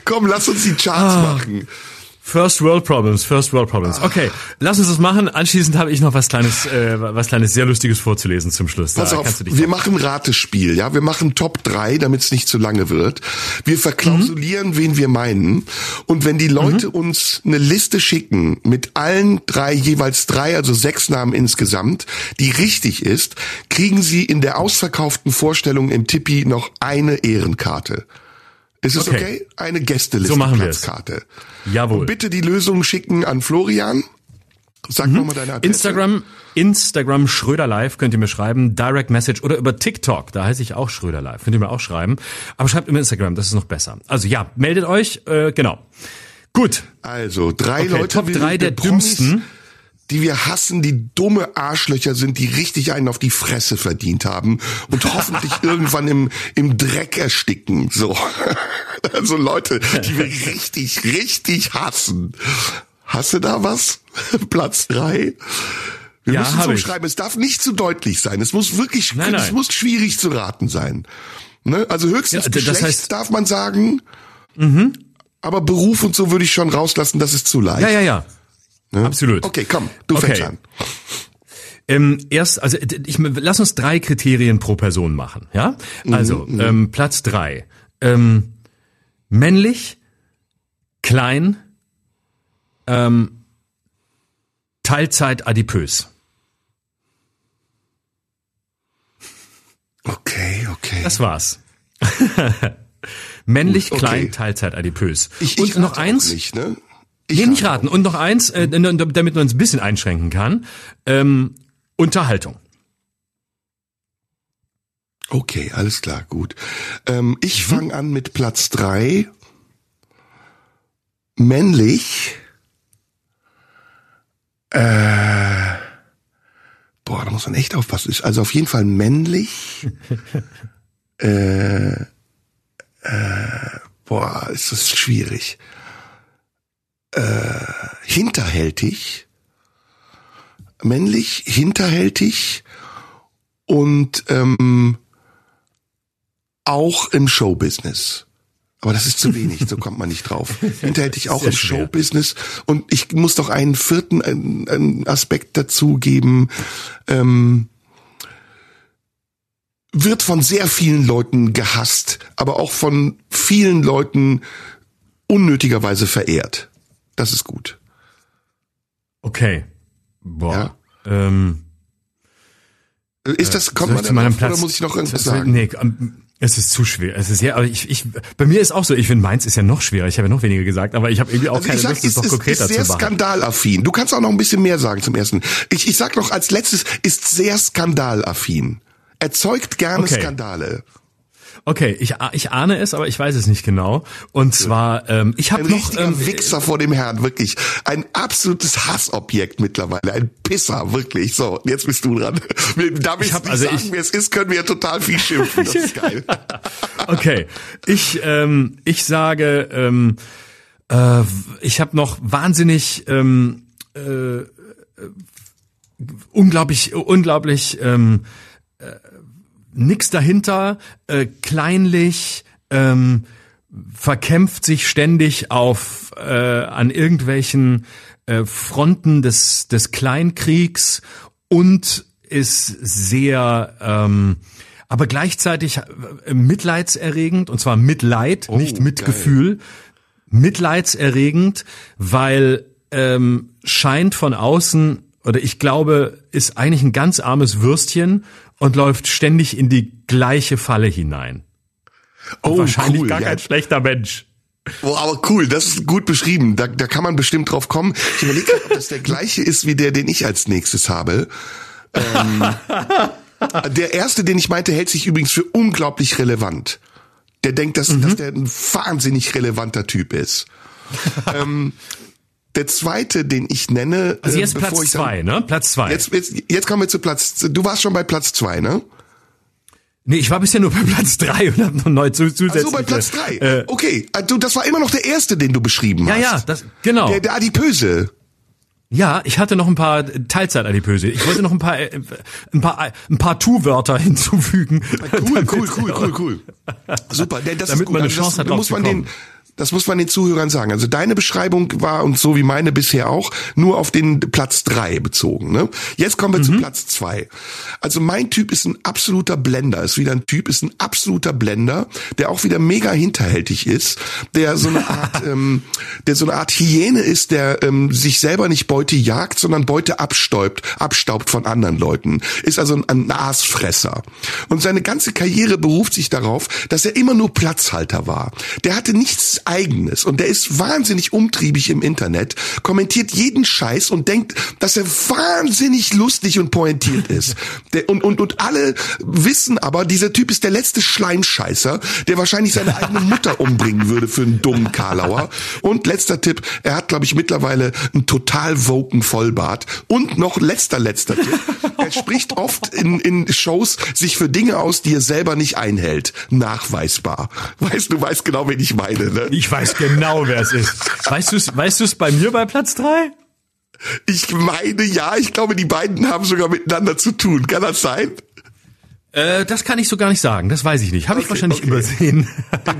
Komm, lass uns die Charts ah. machen. First World Problems, First World Problems. Okay, lass uns das machen. Anschließend habe ich noch was kleines, äh, was kleines, sehr lustiges vorzulesen zum Schluss. Pass auf, wir machen Ratespiel, ja, wir machen Top 3, damit es nicht zu lange wird. Wir verklausulieren, mhm. wen wir meinen. Und wenn die Leute mhm. uns eine Liste schicken mit allen drei, jeweils drei, also sechs Namen insgesamt, die richtig ist, kriegen sie in der ausverkauften Vorstellung im Tippi noch eine Ehrenkarte. Ist es okay? okay? Eine Gästeliste so machen Platzkarte. Jawohl. Und bitte die Lösung schicken an Florian. Sag mhm. nochmal deine Adresse. Instagram, Instagram Schröder Live könnt ihr mir schreiben, Direct Message oder über TikTok, da heiße ich auch Schröder Live, könnt ihr mir auch schreiben. Aber schreibt im Instagram, das ist noch besser. Also ja, meldet euch, äh, genau. Gut. Also drei okay, Leute, Top drei der dümmsten die wir hassen, die dumme Arschlöcher sind, die richtig einen auf die Fresse verdient haben und hoffentlich <laughs> irgendwann im, im Dreck ersticken. So. <laughs> Also Leute, die wir richtig, richtig hassen. Hast du da was? <laughs> Platz drei. Wir ja, müssen so schreiben, es darf nicht zu deutlich sein. Es muss wirklich, nein, nein. es muss schwierig zu raten sein. Ne? Also höchstens ja, Geschlecht heißt, darf man sagen. Mhm. Aber Beruf und so würde ich schon rauslassen, das ist zu leicht. Ja, ja, ja. Ne? Absolut. Okay, komm, du okay. fängst an. Ähm, erst, also ich, lass uns drei Kriterien pro Person machen, ja? Also mhm, mhm. ähm, Platz drei: ähm, männlich, klein, ähm, Teilzeit adipös. Okay, okay. Das war's. <laughs> männlich, okay. klein, Teilzeit adipös. Ich, ich Und noch eins. Nicht, ne? Ich nee, nicht raten. Und noch eins, äh, damit man uns ein bisschen einschränken kann. Ähm, Unterhaltung. Okay, alles klar, gut. Ähm, ich mhm. fange an mit Platz drei. Männlich. Äh, boah, da muss man echt aufpassen. Ist also auf jeden Fall männlich. <laughs> äh, äh, boah, ist das schwierig äh, hinterhältig, männlich, hinterhältig und ähm, auch im Showbusiness. Aber das ist zu wenig, so kommt man nicht drauf. <laughs> Hinterhältig auch Sehr im schwer. Showbusiness. Und ich muss doch einen vierten einen, einen Aspekt dazu geben. Ähm, wird von sehr vielen Leuten gehasst, aber auch von vielen Leuten unnötigerweise verehrt. Das ist gut. Okay. Boah. Ja. Ähm, Ist das, kommt soll man zu meinem Platz? oder muss ich noch irgendwas sagen? Nee, ähm, es ist zu schwer. Es ist ja, aber ich, ich, bei mir ist auch so. Ich finde, meins ist ja noch schwerer. Ich habe ja noch weniger gesagt, aber ich habe irgendwie auch Also keine sag, Lust, es noch konkreter ist sehr zu machen. skandalaffin. Du kannst auch noch ein bisschen mehr sagen zum ersten. Ich, ich sag noch als letztes, ist sehr skandalaffin. Erzeugt gerne Okay. Skandale. Okay, ich, ich ahne es, aber ich weiß es nicht genau. Und zwar, ähm, ich habe Ein noch richtiger ähm, Wichser vor dem Herrn, wirklich. Ein absolutes Hassobjekt mittlerweile. Ein Pisser, wirklich. So, jetzt bist du dran. Da wir Ich hab- also sagen, ich- wer es ist, können wir ja total viel schimpfen. Das ist geil. <laughs> Okay, ich ähm, ich sage, ähm, äh, ich habe noch wahnsinnig ähm, äh, äh, unglaublich unglaublich ähm, äh, nix dahinter, äh, kleinlich. Ähm, verkämpft sich ständig auf äh, an irgendwelchen äh, Fronten des des Kleinkriegs und ist sehr ähm, aber gleichzeitig äh, mitleidserregend und zwar Mitleid, nicht Mitgefühl, mitleidserregend, weil ähm, scheint von außen oder ich glaube, ist eigentlich ein ganz armes Würstchen und läuft ständig in die gleiche Falle hinein. Oh, Wahrscheinlich cool. gar ja. kein schlechter Mensch. Oh, aber cool, das ist gut beschrieben. Da, da kann man bestimmt drauf kommen. Ich überlege, ob das der gleiche ist wie der, den ich als nächstes habe. Ähm, der erste, den ich meinte, hält sich übrigens für unglaublich relevant. Der denkt, dass, dass der ein wahnsinnig relevanter Typ ist. ähm, der zweite, den ich nenne, Also jetzt bevor Platz dann- zwei, ne? Platz zwei. Jetzt, jetzt, jetzt kommen wir zu Platz. Du warst schon bei Platz zwei, ne? nee, ich war bisher nur bei Platz drei und habe noch neu zu, Ach zusätzlich. so, bei Platz drei. Äh, okay, du, das war immer noch der erste, den du beschrieben ja, hast. ja, das genau. Der, der Adipöse. Ja, ich hatte noch ein paar Teilzeitadipöse. Ich wollte noch ein paar, äh, ein paar, ein paar Tu-Wörter <laughs> hinzufügen. Cool, cool, cool, cool, cool. Super, denn das Damit ist gut. man eine Also Chance das hat, muss man den, das muss man den Zuhörern sagen. Also deine Beschreibung war und so wie meine bisher auch nur auf den Platz drei bezogen. Ne? Jetzt kommen wir Mhm. zu Platz zwei. Also mein Typ ist ein absoluter Blender. Ist wieder ein Typ, ist ein absoluter Blender, der auch wieder mega hinterhältig ist, der so eine <laughs> Art, ähm, der so eine Art Hyäne ist, der ähm, sich selber nicht Beute jagt, sondern Beute abstäubt, abstaubt von anderen Leuten. Ist also ein, ein Aasfresser. Und seine ganze Karriere beruft sich darauf, dass er immer nur Platzhalter war. Der hatte nichts eigenes und der ist wahnsinnig umtriebig im Internet, kommentiert jeden Scheiß und denkt, dass er wahnsinnig lustig und pointiert ist. <laughs> Der, und, und, und alle wissen aber, dieser Typ ist der letzte Schleimscheißer, der wahrscheinlich seine eigene Mutter <laughs> umbringen würde für einen dummen Karlauer. Und letzter Tipp, er hat, glaube ich, mittlerweile einen total woken Vollbart. Und noch letzter, letzter Tipp, <laughs> er spricht oft in, in Shows sich für Dinge aus, die er selber nicht einhält. Nachweisbar. Weißt du, weißt genau, wen ich meine, ne? Ich weiß genau, wer es ist. Weißt du es weißt du's bei mir bei Platz drei? Ich meine, ja, ich glaube, die beiden haben sogar miteinander zu tun. Kann das sein? Äh, das kann ich so gar nicht sagen. Das weiß ich nicht. Habe ich Okay, wahrscheinlich okay. übersehen.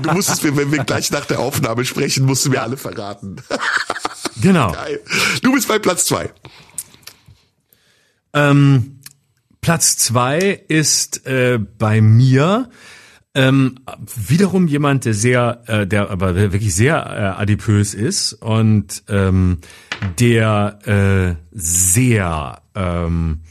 Du musst es mir, wenn wir gleich nach der Aufnahme sprechen, musst du mir alle verraten. genau. Geil. Du bist bei Platz zwei. Ähm, Platz zwei ist äh, bei mir ähm, wiederum jemand, der sehr, äh, der aber wirklich sehr äh, adipös ist und ähm, der äh, sehr ähm,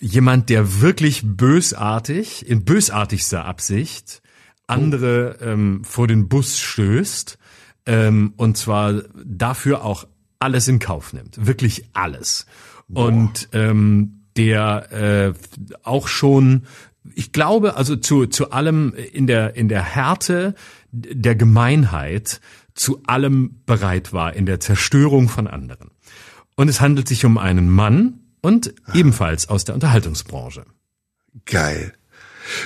jemand, der wirklich bösartig, in bösartigster Absicht andere ähm, vor den Bus stößt ähm, und zwar dafür auch alles in Kauf nimmt, wirklich alles. Und ähm, der äh, auch schon, ich glaube, also zu zu allem in der in der Härte der Gemeinheit zu allem bereit war in der Zerstörung von anderen. Und es handelt sich um einen Mann und ebenfalls aus der Unterhaltungsbranche. Geil.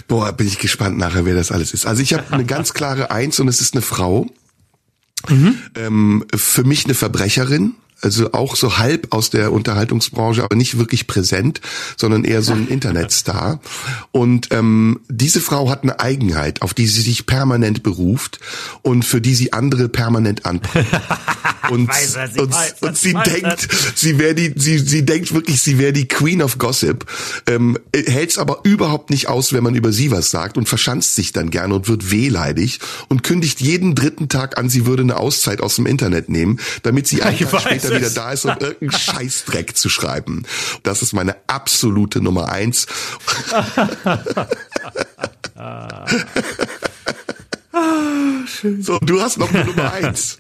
Boah, bin ich gespannt nachher, wer das alles ist. Also ich habe eine <laughs> ganz klare Eins und es ist eine Frau. Ähm, für mich eine Verbrecherin. Also auch so halb aus der Unterhaltungsbranche, aber nicht wirklich präsent, sondern eher so ein Internetstar. Und ähm, diese Frau hat eine Eigenheit, auf die sie sich permanent beruft und für die sie andere permanent anpackt. <laughs> Und, weiß, und, weiß, und sie denkt, sie wäre die, sie, sie denkt wirklich, sie wäre die Queen of Gossip, ähm, hält's aber überhaupt nicht aus, wenn man über sie was sagt und verschanzt sich dann gerne und wird wehleidig und kündigt jeden dritten Tag an, sie würde eine Auszeit aus dem Internet nehmen, damit sie <laughs> einen Tag später wieder da ist, um irgendeinen Scheißdreck zu schreiben. Das ist meine absolute Nummer eins. so, du hast noch eine Nummer <laughs> eins.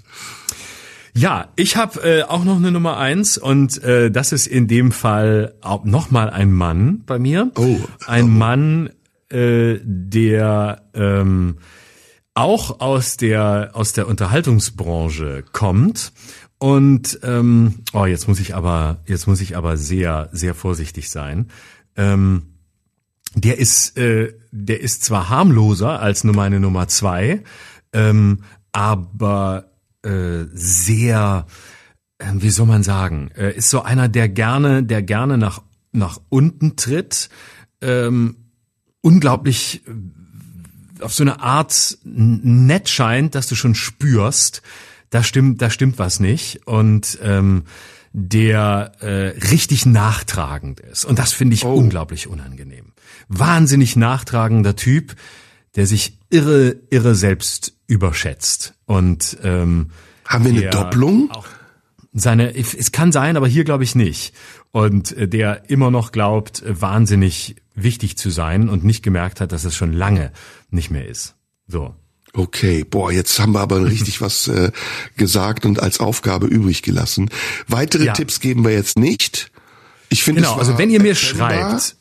Ja, ich habe äh, auch noch eine Nummer eins und äh, das ist in dem Fall auch noch mal ein Mann bei mir. Oh, ein oh. Mann, äh, der ähm, auch aus der aus der Unterhaltungsbranche kommt und ähm, oh jetzt muss ich aber jetzt muss ich aber sehr sehr vorsichtig sein. Ähm, der ist äh, der ist zwar harmloser als nur meine Nummer zwei, ähm, aber äh, sehr äh, wie soll man sagen äh, ist so einer der gerne der gerne nach nach unten tritt ähm, unglaublich auf so eine Art nett scheint, dass du schon spürst, da stimmt, da stimmt was nicht und ähm, der äh, richtig nachtragend ist. Und das finde ich oh. unglaublich unangenehm. Wahnsinnig nachtragender Typ, der sich irre, irre selbst überschätzt. Und ähm, haben wir eine Doppelung? Seine, es kann sein, aber hier glaube ich nicht. Und äh, der immer noch glaubt, wahnsinnig wichtig zu sein und nicht gemerkt hat, dass es schon lange nicht mehr ist. So. Okay, boah, jetzt haben wir aber richtig <laughs> was äh, gesagt und als Aufgabe übrig gelassen. Weitere ja. Tipps geben wir jetzt nicht. Ich finde, genau, also wenn ihr mir schreibt,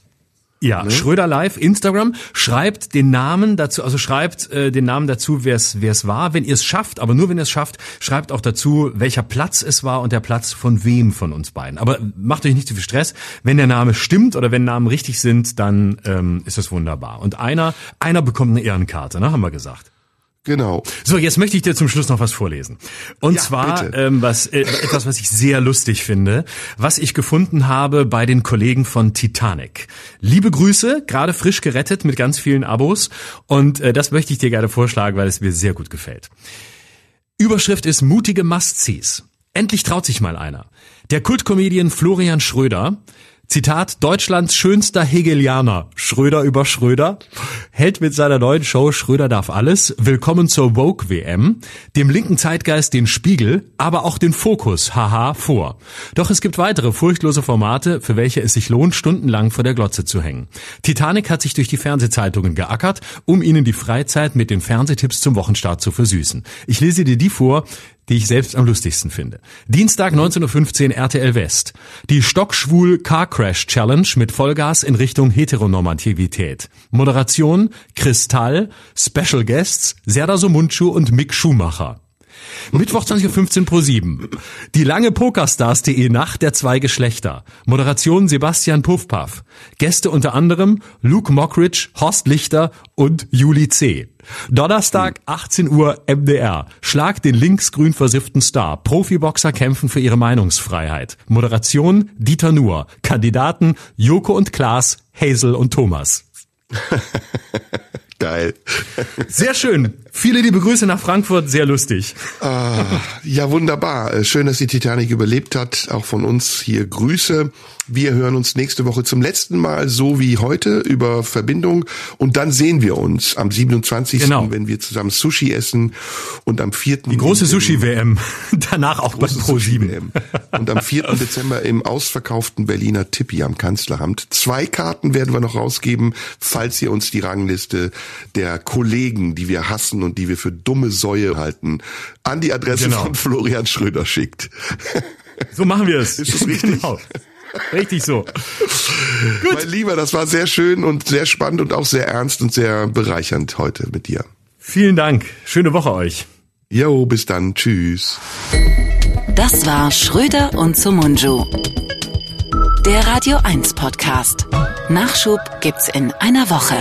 ja, ne? Schröder Live, Instagram, schreibt den Namen dazu, also schreibt äh, den Namen dazu, wer es wer es war, wenn ihr es schafft, aber nur wenn ihr es schafft, schreibt auch dazu, welcher Platz es war und der Platz von wem von uns beiden. Aber macht euch nicht zu viel Stress. Wenn der Name stimmt oder wenn Namen richtig sind, dann ähm, ist das wunderbar. Und einer einer bekommt eine Ehrenkarte, ne, haben wir gesagt. Genau. So, jetzt möchte ich dir zum Schluss noch was vorlesen. Und ja, zwar ähm, was äh, etwas, was ich sehr lustig finde, was ich gefunden habe bei den Kollegen von Titanic. Liebe Grüße, gerade frisch gerettet mit ganz vielen Abos und äh, das möchte ich dir gerne vorschlagen, weil es mir sehr gut gefällt. Überschrift ist mutige Must-Sees. Endlich traut sich mal einer. Der Kultcomedian Florian Schröder Zitat, Deutschlands schönster Hegelianer, Schröder über Schröder, hält mit seiner neuen Show Schröder darf alles, willkommen zur Vogue WM, dem linken Zeitgeist den Spiegel, aber auch den Fokus, haha, vor. Doch es gibt weitere furchtlose Formate, für welche es sich lohnt, stundenlang vor der Glotze zu hängen. Titanic hat sich durch die Fernsehzeitungen geackert, um ihnen die Freizeit mit den Fernsehtipps zum Wochenstart zu versüßen. Ich lese dir die vor, die ich selbst am lustigsten finde. Dienstag 19.15 Uhr RTL West. Die Stockschwul Car Crash Challenge mit Vollgas in Richtung Heteronormativität. Moderation Kristall, Special Guests Serdar Somuncu und Mick Schumacher. Mittwoch 20.15 pro 7. Die lange Pokerstars.de Nacht der zwei Geschlechter. Moderation Sebastian Puffpaff. Gäste unter anderem Luke Mockridge, Horst Lichter und Juli C. Donnerstag 18 Uhr MDR. Schlag den linksgrün versifften Star. Profiboxer kämpfen für ihre Meinungsfreiheit. Moderation Dieter Nuhr. Kandidaten Joko und Klaas, Hazel und Thomas. <laughs> Geil. Sehr schön. Viele liebe Grüße nach Frankfurt, sehr lustig. Ah, ja, wunderbar. Äh, schön, dass die Titanic überlebt hat. Auch von uns hier Grüße. Wir hören uns nächste Woche zum letzten Mal, so wie heute, über Verbindung. Und dann sehen wir uns am 27. Genau. wenn wir zusammen Sushi essen. Und am 4. Die große Sushi-WM. <laughs> Danach auch bei Pro7. Und am 4. Dezember im ausverkauften Berliner Tippi am Kanzleramt. Zwei Karten werden wir noch rausgeben, falls ihr uns die Rangliste der Kollegen, die wir hassen und die wir für dumme Säue halten, an die Adresse genau. von Florian Schröder schickt. So machen wir es. <laughs> Ist das richtig? Genau. Richtig so. Gut. Mein Lieber, das war sehr schön und sehr spannend und auch sehr ernst und sehr bereichernd heute mit dir. Vielen Dank. Schöne Woche euch. Jo, bis dann. Tschüss. Das war Schröder und Sumunju. Der Radio 1 Podcast. Nachschub gibt's in einer Woche.